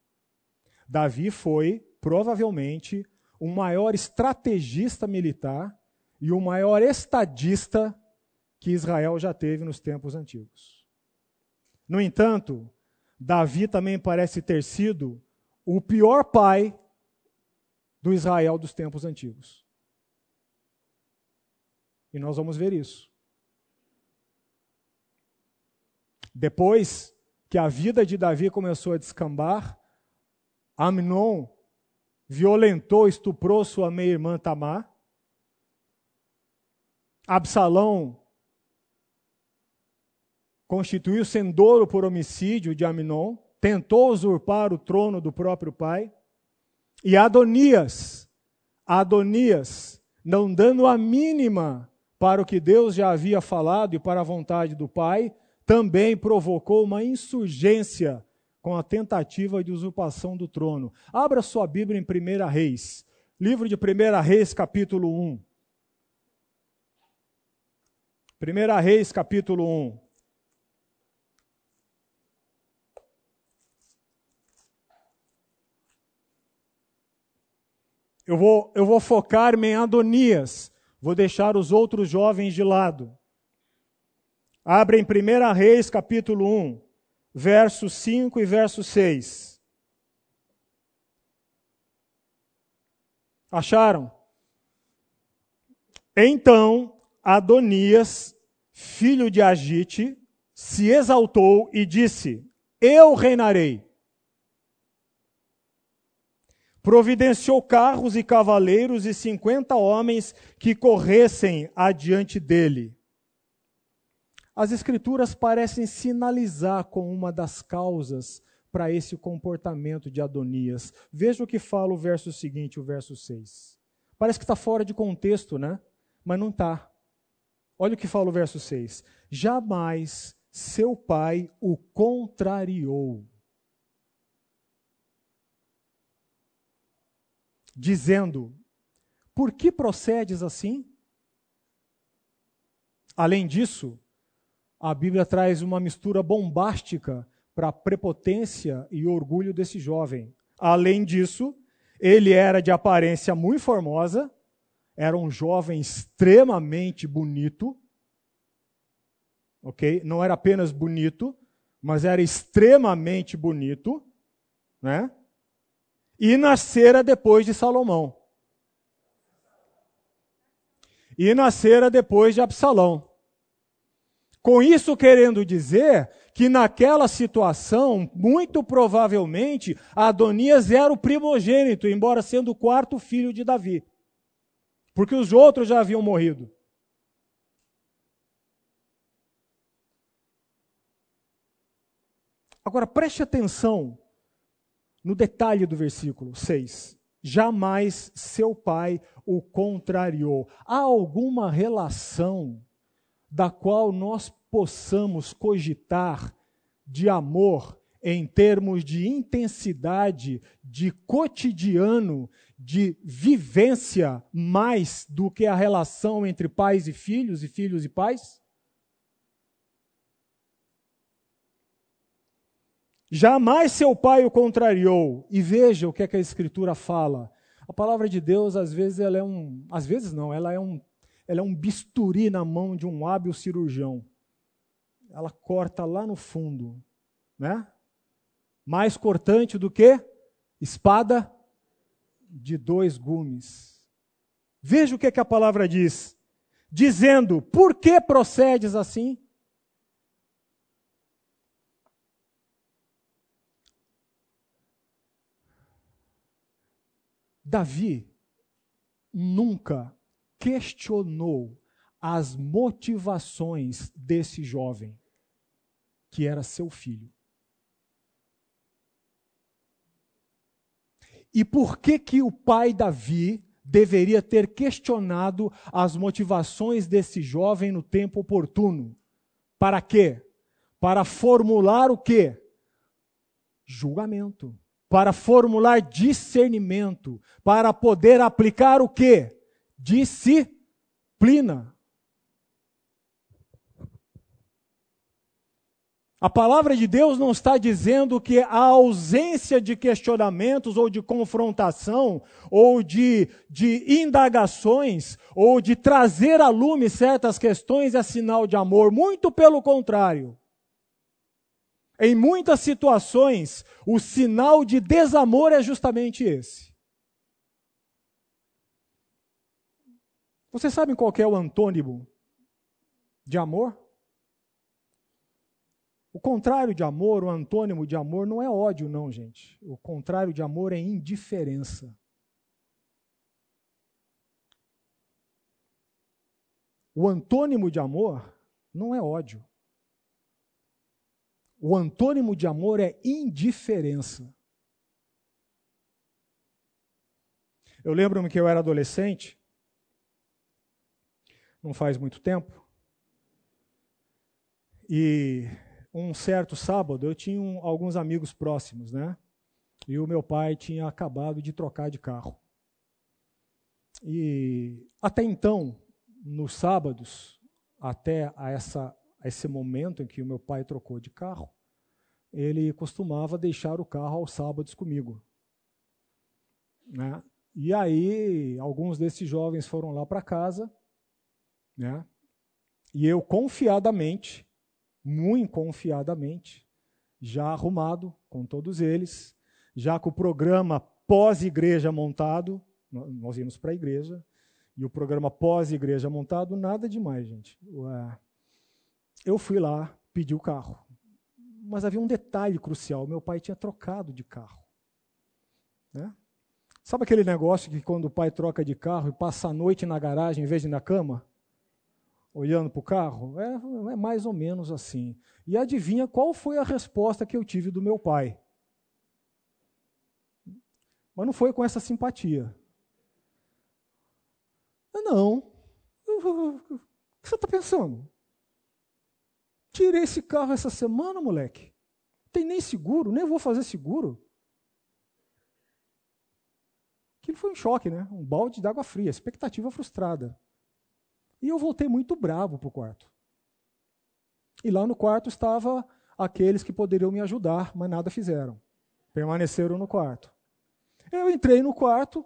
Speaker 1: Davi foi, provavelmente, o maior estrategista militar e o maior estadista que Israel já teve nos tempos antigos. No entanto, Davi também parece ter sido o pior pai do Israel dos tempos antigos. E nós vamos ver isso. Depois que a vida de Davi começou a descambar, Amnon violentou, estuprou sua meia-irmã Tamar. Absalão constituiu Sendoro por homicídio de Amnon, tentou usurpar o trono do próprio pai. E Adonias, Adonias, não dando a mínima para o que Deus já havia falado e para a vontade do pai, também provocou uma insurgência com a tentativa de usurpação do trono. Abra sua Bíblia em 1 Reis, livro de 1 Reis, capítulo 1. 1 Reis, capítulo 1. Eu vou, eu vou focar-me em Adonias, vou deixar os outros jovens de lado. Abre em 1 Reis, capítulo 1, versos 5 e verso 6. Acharam? Então Adonias, filho de Agite, se exaltou e disse: Eu reinarei. Providenciou carros e cavaleiros e cinquenta homens que corressem adiante dele. As Escrituras parecem sinalizar com uma das causas para esse comportamento de Adonias. Veja o que fala o verso seguinte, o verso 6. Parece que está fora de contexto, né? Mas não está. Olha o que fala o verso 6. Jamais seu pai o contrariou, dizendo: Por que procedes assim? Além disso, a Bíblia traz uma mistura bombástica para a prepotência e orgulho desse jovem. Além disso, ele era de aparência muito formosa, era um jovem extremamente bonito, ok? Não era apenas bonito, mas era extremamente bonito, né? E nascera depois de Salomão. E nascera depois de Absalão. Com isso querendo dizer que naquela situação, muito provavelmente, Adonias era o primogênito, embora sendo o quarto filho de Davi. Porque os outros já haviam morrido. Agora preste atenção no detalhe do versículo 6. Jamais seu pai o contrariou. Há alguma relação da qual nós possamos cogitar de amor em termos de intensidade, de cotidiano, de vivência, mais do que a relação entre pais e filhos e filhos e pais? Jamais seu pai o contrariou. E veja o que, é que a Escritura fala. A palavra de Deus, às vezes, ela é um. Às vezes não, ela é um, ela é um bisturi na mão de um hábil cirurgião. Ela corta lá no fundo, né? Mais cortante do que espada de dois gumes. Veja o que, é que a palavra diz. Dizendo, por que procedes assim? Davi nunca questionou as motivações desse jovem, que era seu filho. E por que que o pai Davi deveria ter questionado as motivações desse jovem no tempo oportuno? Para quê? Para formular o quê? Julgamento para formular discernimento, para poder aplicar o que? Disciplina. A palavra de Deus não está dizendo que a ausência de questionamentos ou de confrontação ou de, de indagações ou de trazer à lume certas questões é sinal de amor. Muito pelo contrário. Em muitas situações, o sinal de desamor é justamente esse. Vocês sabem qual é o antônimo de amor? O contrário de amor, o antônimo de amor, não é ódio, não, gente. O contrário de amor é indiferença. O antônimo de amor não é ódio. O antônimo de amor é indiferença. Eu lembro-me que eu era adolescente, não faz muito tempo, e um certo sábado eu tinha um, alguns amigos próximos, né? E o meu pai tinha acabado de trocar de carro. E até então, nos sábados, até a essa esse momento em que o meu pai trocou de carro, ele costumava deixar o carro aos sábados comigo. Né? E aí, alguns desses jovens foram lá para casa, né? e eu confiadamente, muito confiadamente, já arrumado com todos eles, já com o programa pós-igreja montado, nós íamos para a igreja, e o programa pós-igreja montado, nada demais, gente. Eu fui lá, pedi o carro. Mas havia um detalhe crucial: meu pai tinha trocado de carro. Né? Sabe aquele negócio que quando o pai troca de carro e passa a noite na garagem em vez de na cama? Olhando para o carro? É, é mais ou menos assim. E adivinha qual foi a resposta que eu tive do meu pai? Mas não foi com essa simpatia. Não. O que você está pensando? Tirei esse carro essa semana, moleque. Tem nem seguro, nem vou fazer seguro. Aquilo foi um choque, né? Um balde de água fria, expectativa frustrada. E eu voltei muito bravo para o quarto. E lá no quarto estava aqueles que poderiam me ajudar, mas nada fizeram. Permaneceram no quarto. Eu entrei no quarto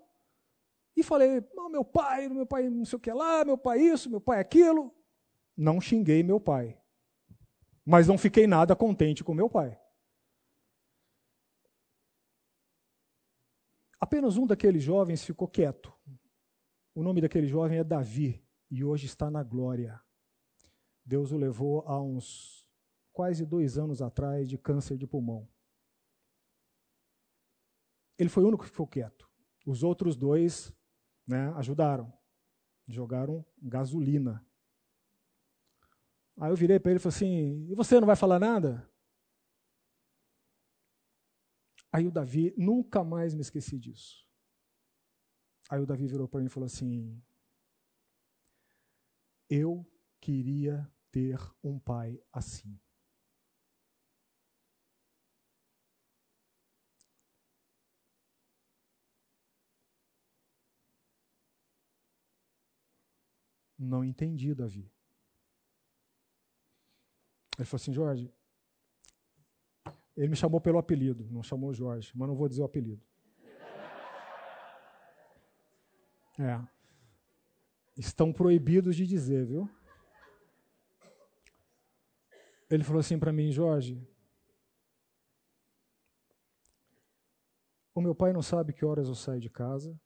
Speaker 1: e falei: oh, meu pai, meu pai não sei o que lá, meu pai isso, meu pai aquilo. Não xinguei meu pai mas não fiquei nada contente com meu pai. Apenas um daqueles jovens ficou quieto. O nome daquele jovem é Davi e hoje está na glória. Deus o levou há uns quase dois anos atrás de câncer de pulmão. Ele foi o único que ficou quieto. Os outros dois né, ajudaram, jogaram gasolina Aí eu virei para ele e falei assim: E você não vai falar nada? Aí o Davi, nunca mais me esqueci disso. Aí o Davi virou para mim e falou assim: Eu queria ter um pai assim. Não entendi, Davi. Ele falou assim: Jorge. Ele me chamou pelo apelido, não chamou Jorge, mas não vou dizer o apelido. É. Estão proibidos de dizer, viu? Ele falou assim para mim, Jorge. O meu pai não sabe que horas eu saio de casa.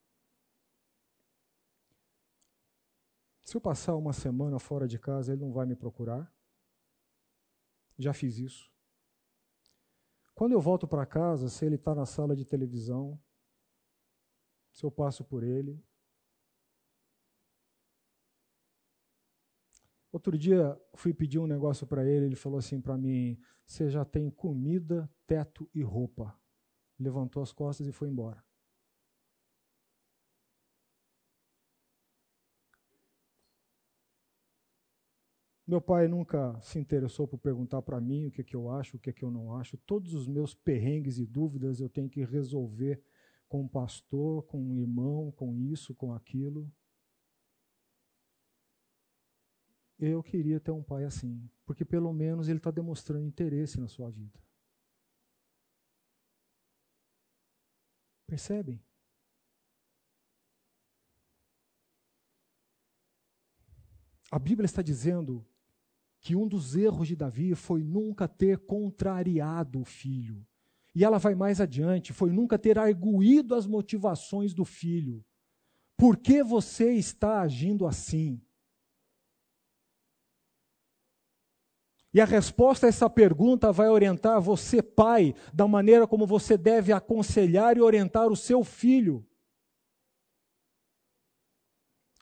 Speaker 1: Se eu passar uma semana fora de casa, ele não vai me procurar. Já fiz isso. Quando eu volto para casa, se ele está na sala de televisão, se eu passo por ele, Outro dia fui pedir um negócio para ele, ele falou assim para mim: "Você já tem comida, teto e roupa". Levantou as costas e foi embora. Meu pai nunca se interessou por perguntar para mim o que, é que eu acho, o que, é que eu não acho. Todos os meus perrengues e dúvidas eu tenho que resolver com o pastor, com o irmão, com isso, com aquilo. Eu queria ter um pai assim, porque pelo menos ele está demonstrando interesse na sua vida. Percebem? A Bíblia está dizendo que um dos erros de Davi foi nunca ter contrariado o filho. E ela vai mais adiante, foi nunca ter arguído as motivações do filho. Por que você está agindo assim? E a resposta a essa pergunta vai orientar você, pai, da maneira como você deve aconselhar e orientar o seu filho.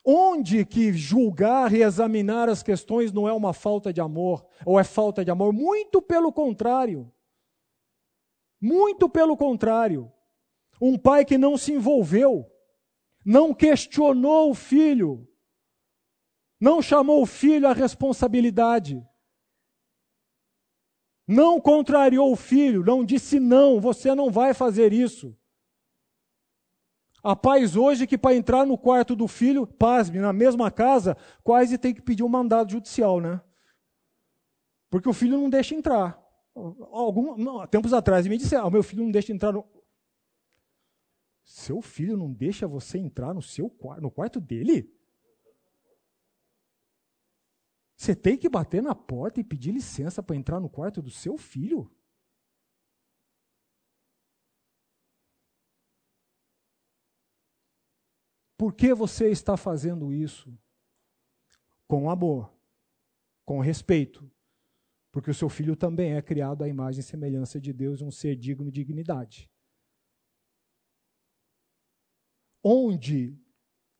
Speaker 1: Onde que julgar e examinar as questões não é uma falta de amor, ou é falta de amor? Muito pelo contrário. Muito pelo contrário. Um pai que não se envolveu, não questionou o filho, não chamou o filho à responsabilidade não contrariou o filho, não disse não, você não vai fazer isso. Há pais hoje que para entrar no quarto do filho, pasme, na mesma casa, quase tem que pedir um mandado judicial, né? Porque o filho não deixa entrar. Algum, não, tempos atrás me disseram, ah, meu filho não deixa entrar no... Seu filho não deixa você entrar no seu no quarto dele? Você tem que bater na porta e pedir licença para entrar no quarto do seu filho? Por que você está fazendo isso? Com amor, com respeito, porque o seu filho também é criado à imagem e semelhança de Deus, um ser digno de dignidade. Onde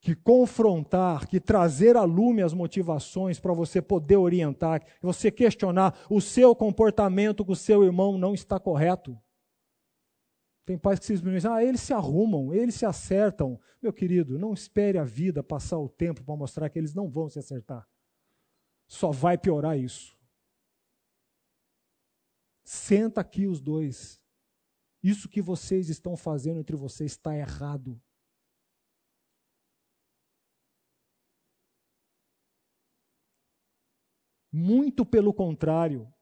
Speaker 1: que confrontar, que trazer a lume as motivações para você poder orientar, você questionar o seu comportamento com o seu irmão não está correto. Tem pais que simplesmente dizem, ah, eles se arrumam, eles se acertam. Meu querido, não espere a vida passar o tempo para mostrar que eles não vão se acertar. Só vai piorar isso. Senta aqui os dois. Isso que vocês estão fazendo entre vocês está errado. Muito pelo contrário.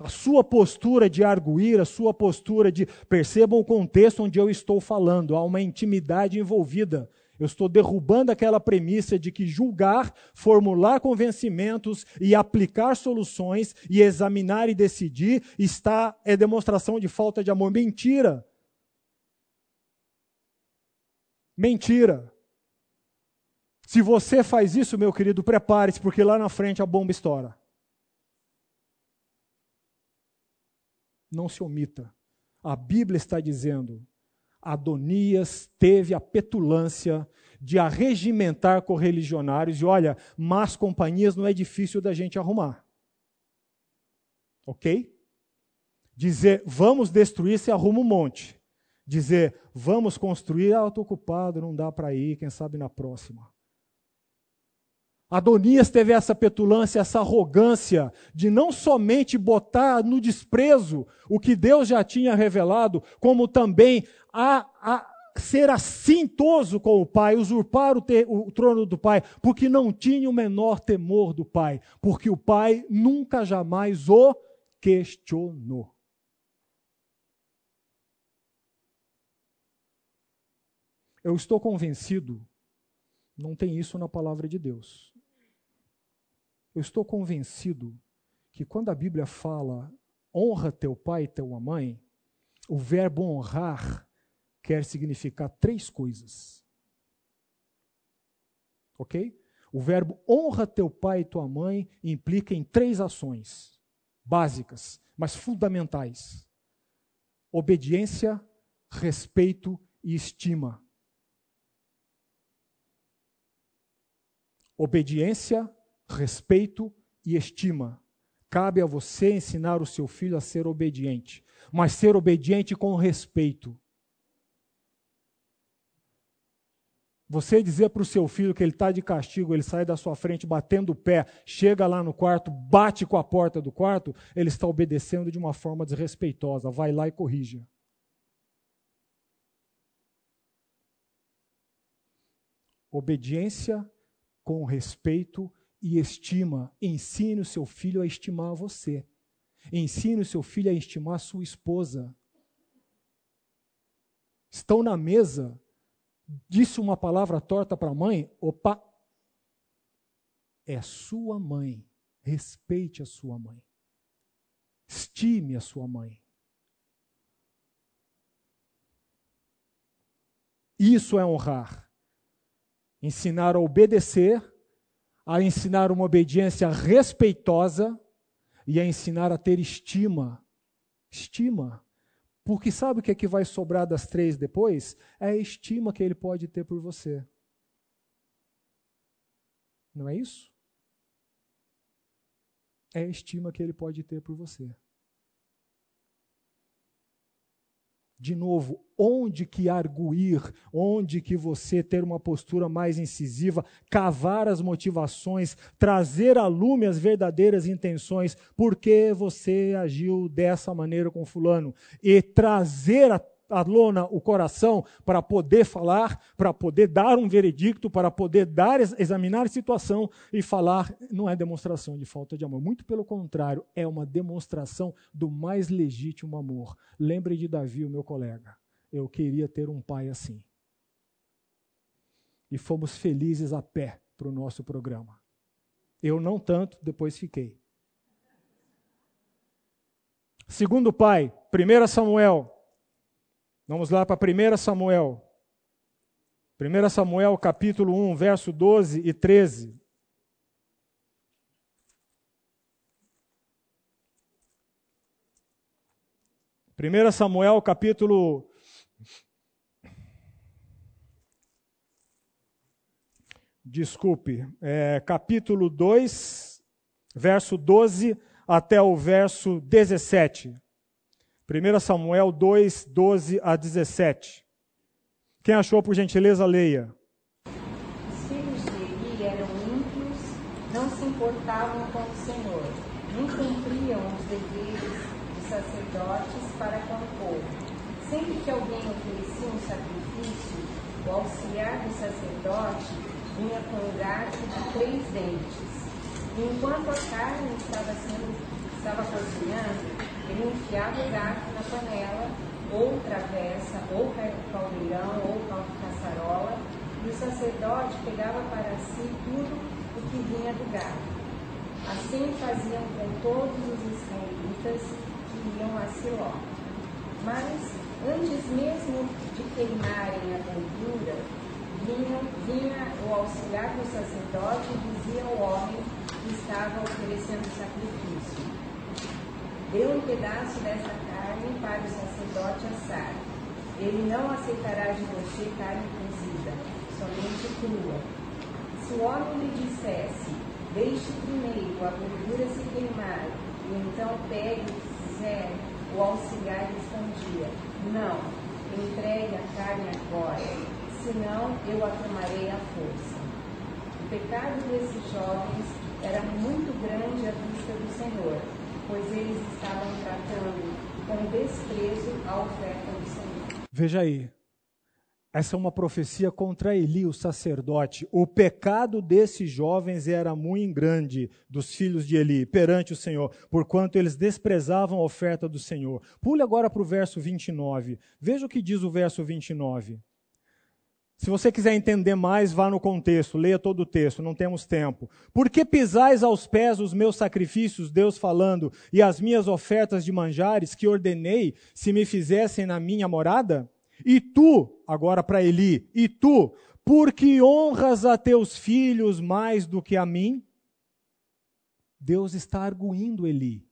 Speaker 1: A sua postura de arguir, a sua postura de. Percebam o contexto onde eu estou falando, há uma intimidade envolvida. Eu estou derrubando aquela premissa de que julgar, formular convencimentos e aplicar soluções e examinar e decidir está é demonstração de falta de amor. Mentira. Mentira. Se você faz isso, meu querido, prepare-se, porque lá na frente a bomba estoura. Não se omita. A Bíblia está dizendo: Adonias teve a petulância de arregimentar correligionários, e olha, más companhias não é difícil da gente arrumar. Ok? Dizer, vamos destruir, se arruma um monte. Dizer, vamos construir, ah, estou ocupado, não dá para ir, quem sabe na próxima. Adonias teve essa petulância, essa arrogância de não somente botar no desprezo o que Deus já tinha revelado, como também a, a ser assintoso com o pai, usurpar o, o, trono do pai, porque não tinha o menor temor do pai, porque o pai nunca jamais o questionou. Eu estou convencido, não tem isso na palavra de Deus. Eu estou convencido que quando a Bíblia fala honra teu pai e tua mãe, o verbo honrar quer significar três coisas. Ok? O verbo honra teu pai e tua mãe implica em três ações básicas, mas fundamentais: obediência, respeito e estima. Obediência, respeito e estima. Cabe a você ensinar o seu filho a ser obediente, mas ser obediente com respeito. Você dizer para o seu filho que ele está de castigo, ele sai da sua frente batendo o pé, chega lá no quarto, bate com a porta do quarto, ele está obedecendo de uma forma desrespeitosa. Vai lá e corrija. Obediência com respeito e estima. Ensine o seu filho a estimar você. Ensine o seu filho a estimar sua esposa. Estão na mesa, disse uma palavra torta para a mãe, opa, é sua mãe. Respeite a sua mãe. Estime a sua mãe. Isso é honrar. Ensinar a obedecer a ensinar uma obediência respeitosa e a ensinar a ter estima. Estima. Porque sabe o que é que vai sobrar das três depois? É a estima que ele pode ter por você. Não é isso? É a estima que ele pode ter por você. De novo, onde que arguir, onde que você ter uma postura mais incisiva, cavar as motivações, trazer a lume as verdadeiras intenções, por que você agiu dessa maneira com fulano, e trazer a a lona, o coração, para poder falar, para poder dar um veredicto, para poder dar, examinar a situação e falar, não é demonstração de falta de amor. Muito pelo contrário, é uma demonstração do mais legítimo amor. Lembre de Davi, o meu colega. Eu queria ter um pai assim. E fomos felizes a pé para o nosso programa. Eu não tanto, depois fiquei. Segundo pai, 1 Samuel Vamos lá para 1 Samuel. 1 Samuel capítulo 1, verso 12 e 13. Primeira Samuel capítulo Desculpe, é, capítulo 2, verso 12 até o verso 17. 1 Samuel 2, 12 a 17. Quem achou, por gentileza, leia.
Speaker 5: Os filhos de Eli eram ímpios, não se importavam com o Senhor, nem cumpriam os deveres dos sacerdotes para com o povo. Sempre que alguém oferecia um sacrifício, o auxiliar do sacerdote vinha com um gato de três dentes. Enquanto a carne estava sendo estava cozinhando, ele enfiava o gato na panela, ou travessa, ou caldeirão, ou caçarola, e o sacerdote pegava para si tudo o que vinha do gato. Assim faziam com todos os israelitas que iam a Siló. Mas, antes mesmo de queimarem a gordura, vinha, vinha o auxiliar do sacerdote e dizia ao homem que estava oferecendo sacrifício: Dê um pedaço dessa carne para o sacerdote assar. Ele não aceitará de você carne cozida, somente crua. Se o homem lhe dissesse, deixe primeiro a gordura se queimar, e então pegue o que quiser, o auxiliar respondia, não, entregue a carne agora, senão eu a tomarei à força. O pecado desses jovens era muito grande à vista do Senhor, pois eles estavam tratando com desprezo a oferta do Senhor.
Speaker 1: Veja aí, Essa é uma profecia contra Eli, o sacerdote. O pecado desses jovens era muito grande, dos filhos de Eli, perante o Senhor, porquanto eles desprezavam a oferta do Senhor. Pule agora para o verso 29. Veja o que diz o verso 29. Se você quiser entender mais, vá no contexto, leia todo o texto, não temos tempo. Por que pisais aos pés os meus sacrifícios, Deus falando, e as minhas ofertas de manjares que ordenei se me fizessem na minha morada? E tu, agora para Eli, e tu, porque honras a teus filhos mais do que a mim? Deus está arguindo Eli.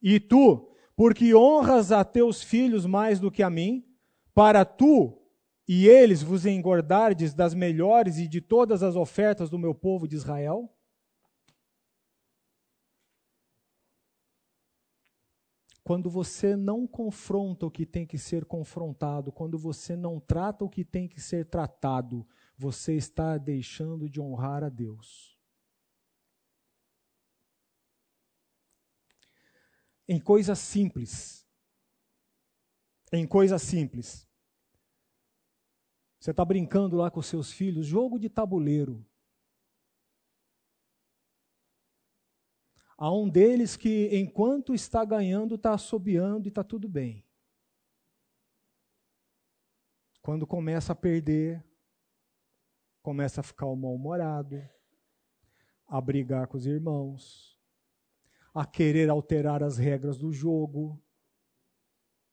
Speaker 1: E tu, porque honras a teus filhos mais do que a mim, para tu e eles vos engordardes das melhores e de todas as ofertas do meu povo de Israel? Quando você não confronta o que tem que ser confrontado, quando você não trata o que tem que ser tratado, você está deixando de honrar a Deus. Em coisas simples. Em coisas simples. Você está brincando lá com seus filhos, jogo de tabuleiro. Há um deles que, enquanto está ganhando, está assobiando e está tudo bem. Quando começa a perder, começa a ficar mal-humorado, a brigar com os irmãos, a querer alterar as regras do jogo,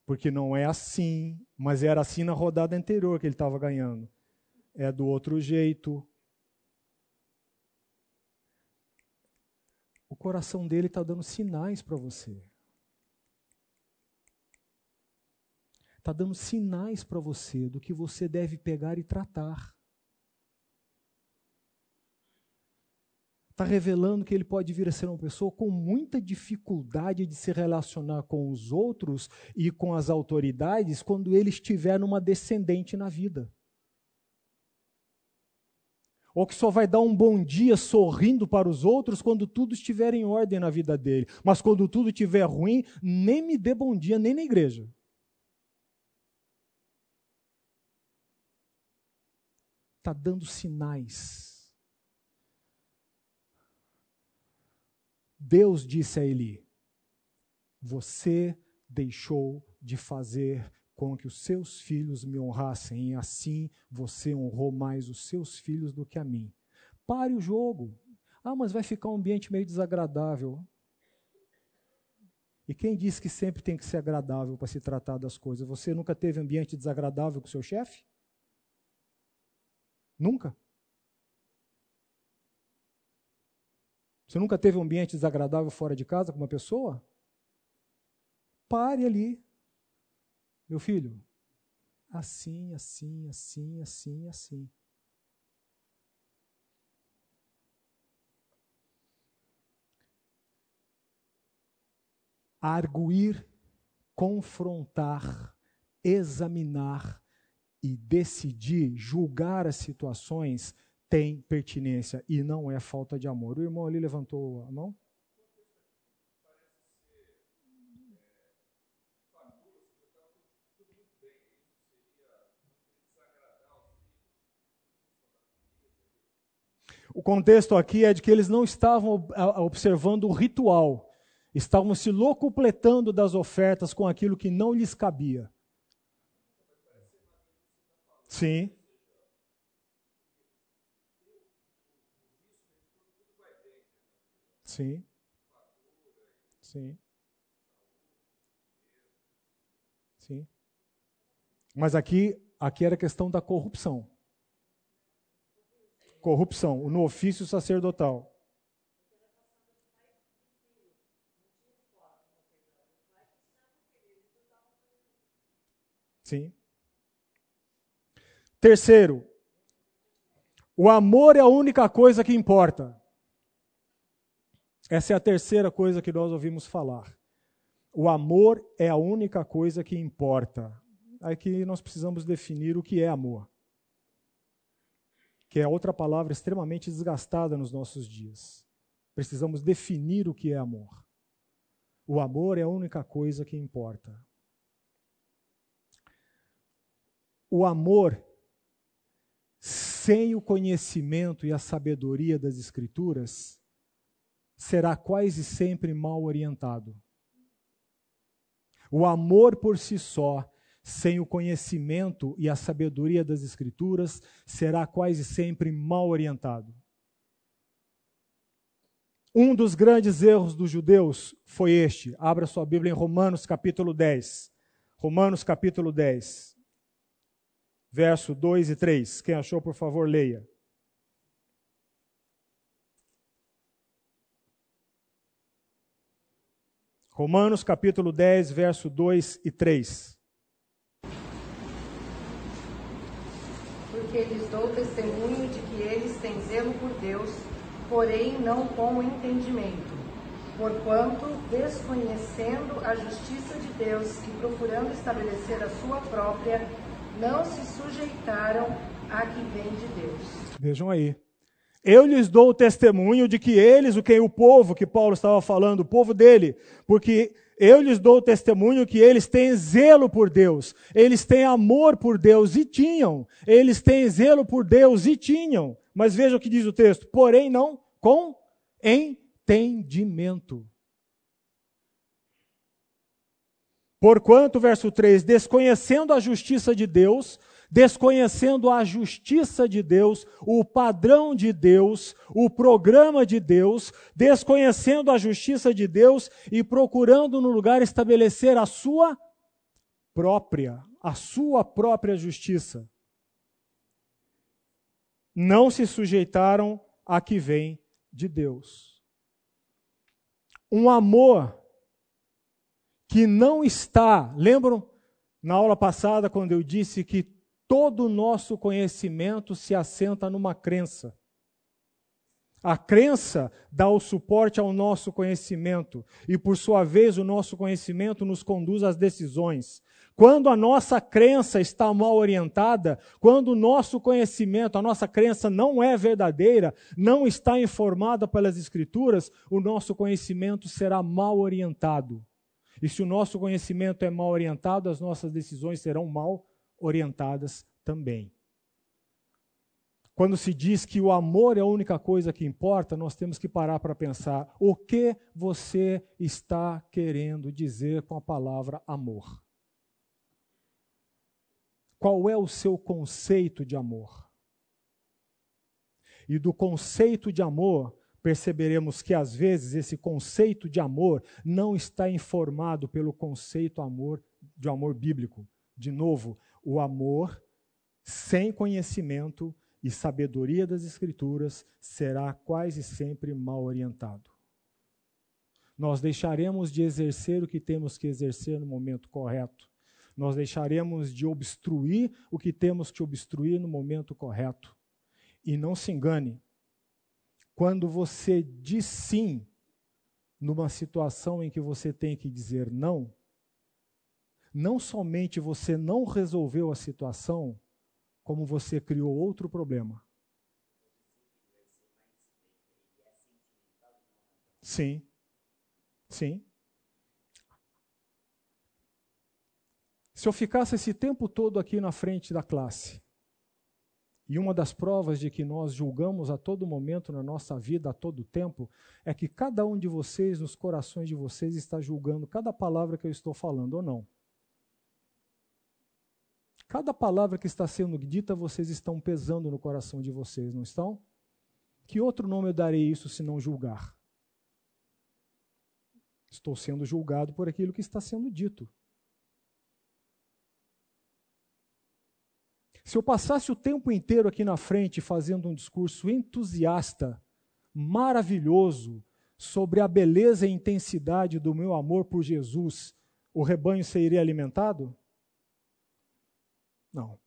Speaker 1: porque não é assim, mas era assim na rodada anterior que ele estava ganhando. É do outro jeito. o coração dele está dando sinais para você. Está dando sinais para você do que você deve pegar e tratar. Está revelando que ele pode vir a ser uma pessoa com muita dificuldade de se relacionar com os outros e com as autoridades quando ele estiver numa descendente na vida ou que só vai dar um bom dia sorrindo para os outros quando tudo estiver em ordem na vida dele. Mas quando tudo estiver ruim, nem me dê bom dia, nem na igreja. Está dando sinais. Deus disse a Eli: Você deixou de fazer com que os seus filhos me honrassem, e assim você honrou mais os seus filhos do que a mim. Pare o jogo. Ah, mas vai ficar um ambiente meio desagradável. E quem disse que sempre tem que ser agradável para se tratar das coisas? Você nunca teve ambiente desagradável com seu chefe? Nunca? Você nunca teve um ambiente desagradável fora de casa com uma pessoa? Pare ali. Meu filho, assim, assim, assim, assim, assim. Arguir, confrontar, examinar e decidir, julgar as situações tem pertinência e não é falta de amor. O irmão ali levantou a mão? O contexto aqui é de que eles não estavam observando o ritual, estavam se locupletando das ofertas com aquilo que não lhes cabia. Sim. Sim. Sim. Sim. Mas aqui, aqui era questão da corrupção corrupção, no ofício sacerdotal. Sim. Terceiro, o amor é a única coisa que importa. Essa é a terceira coisa que nós ouvimos falar. O amor é a única coisa que importa. Aqui nós precisamos definir o que é amor que é outra palavra extremamente desgastada nos nossos dias. Precisamos definir o que é amor. O amor é a única coisa que importa. o amor sem o conhecimento e a sabedoria das Escrituras será quase sempre mal orientado. O amor por si só, sem o conhecimento e a sabedoria das Escrituras, será quase sempre mal orientado. Um dos grandes erros dos judeus foi este. Abra sua Bíblia em Romanos capítulo 10. Romanos capítulo 10, verso 2 e 3. Quem achou, por favor, leia. Romanos capítulo 10, verso 2 e 3.
Speaker 3: Porque lhes dou testemunho de que eles têm zelo por Deus porém não com entendimento. Porquanto, desconhecendo a justiça de Deus e procurando estabelecer a sua própria, não se sujeitaram a que vem de Deus.
Speaker 1: Vejam aí. Eu lhes dou o testemunho de que eles, o que o povo que Paulo estava falando, o povo dele, porque eu lhes dou o testemunho que eles têm zelo por Deus, eles têm amor por Deus e tinham, eles têm zelo por Deus e tinham, mas veja o que diz o texto: porém, não com entendimento. Porquanto, verso 3, desconhecendo a justiça de Deus, desconhecendo a justiça de Deus, o padrão de Deus, o programa de Deus, desconhecendo a justiça de Deus e procurando no lugar estabelecer a sua própria, a sua própria justiça não se sujeitaram a que vem de Deus. Um amor que não está, lembram na aula passada quando eu disse que todo o nosso conhecimento se assenta numa crença. A crença dá o suporte ao nosso conhecimento e, por sua vez, o nosso conhecimento nos conduz às decisões. Quando a nossa crença está mal orientada, quando o nosso conhecimento, a nossa crença não é verdadeira, não está informada pelas Escrituras, o nosso conhecimento será mal orientado. E se o nosso conhecimento é mal orientado, as nossas decisões serão mal orientadas também. Quando se diz que o amor é a única coisa que importa, nós temos que parar para pensar o que você está querendo dizer com a palavra amor. Qual é o seu conceito de amor? E do conceito de amor, perceberemos que às vezes esse conceito de amor não está informado pelo conceito amor de amor bíblico. De novo, o amor sem conhecimento e sabedoria das escrituras será quase sempre mal orientado. Nós deixaremos de exercer o que temos que exercer no momento correto nós deixaremos de obstruir o que temos que obstruir no momento correto. E não se engane, quando você diz sim numa situação em que você tem que dizer não, não somente você não resolveu a situação, como você criou outro problema. Sim. Sim. Se eu ficasse esse tempo todo aqui na frente da classe, e uma das provas de que nós julgamos a todo momento na nossa vida, a todo tempo, é que cada um de vocês, nos corações de vocês, está julgando cada palavra que eu estou falando ou não. Cada palavra que está sendo dita, vocês estão pesando no coração de vocês, não estão? Que outro nome eu darei isso se não julgar? Estou sendo julgado por aquilo que está sendo dito. Se eu passasse o tempo inteiro aqui na frente fazendo um discurso entusiasta, maravilhoso, sobre a beleza e intensidade do meu amor por Jesus, o rebanho seria alimentado? Não.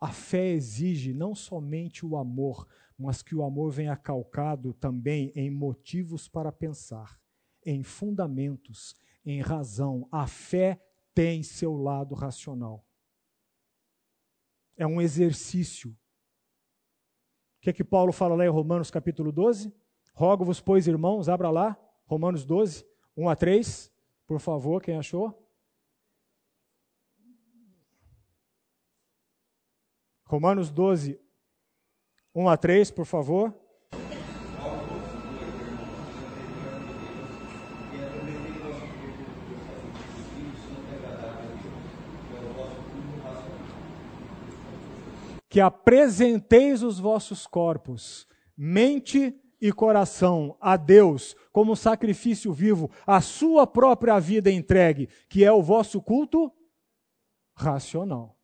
Speaker 1: A fé exige não somente o amor, mas que o amor venha calcado também em motivos para pensar, em fundamentos, em razão. A fé tem seu lado racional é um exercício. O que é que Paulo fala lá em Romanos capítulo 12? Rogo-vos, pois, irmãos, abra lá, Romanos 12, 1 a 3, por favor, quem achou? Romanos 12, 1 a 3, por favor. Que apresenteis os vossos corpos, mente e coração a Deus como sacrifício vivo, a sua própria vida entregue, que é o vosso culto racional.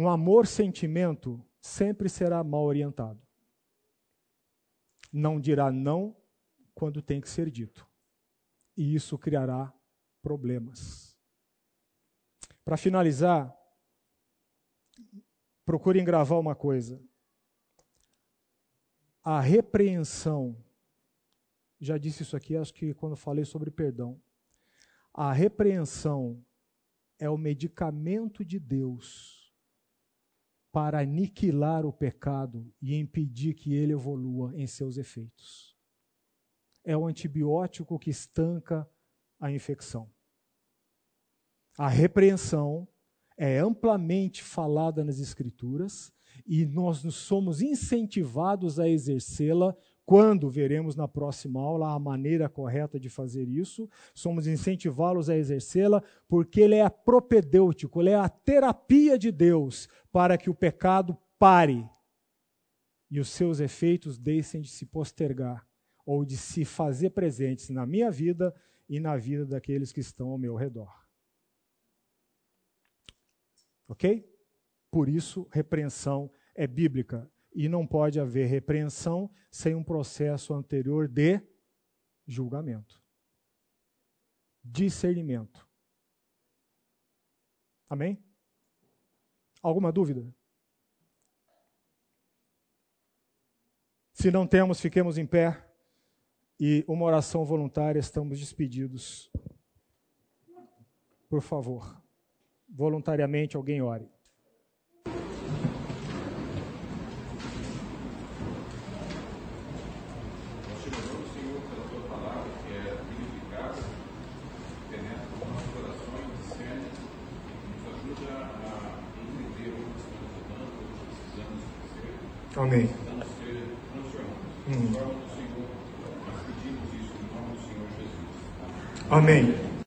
Speaker 1: Um amor-sentimento sempre será mal orientado. Não dirá não quando tem que ser dito. E isso criará problemas. Para finalizar, procurem gravar uma coisa. A repreensão, já disse isso aqui, acho que quando falei sobre perdão. A repreensão é o medicamento de Deus para aniquilar o pecado e impedir que ele evolua em seus efeitos. É o antibiótico que estanca a infecção. A repreensão é amplamente falada nas Escrituras e nós somos incentivados a exercê-la quando veremos na próxima aula a maneira correta de fazer isso, somos incentivá-los a exercê-la, porque ele é propedêutico, ele é a terapia de Deus para que o pecado pare e os seus efeitos deixem de se postergar ou de se fazer presentes na minha vida e na vida daqueles que estão ao meu redor. Ok? Por isso, repreensão é bíblica e não pode haver repreensão sem um processo anterior de julgamento. Discernimento. Amém? Alguma dúvida? Se não temos, fiquemos em pé e uma oração voluntária, estamos despedidos. Por favor, voluntariamente alguém ore. Amém. Hum. Amém.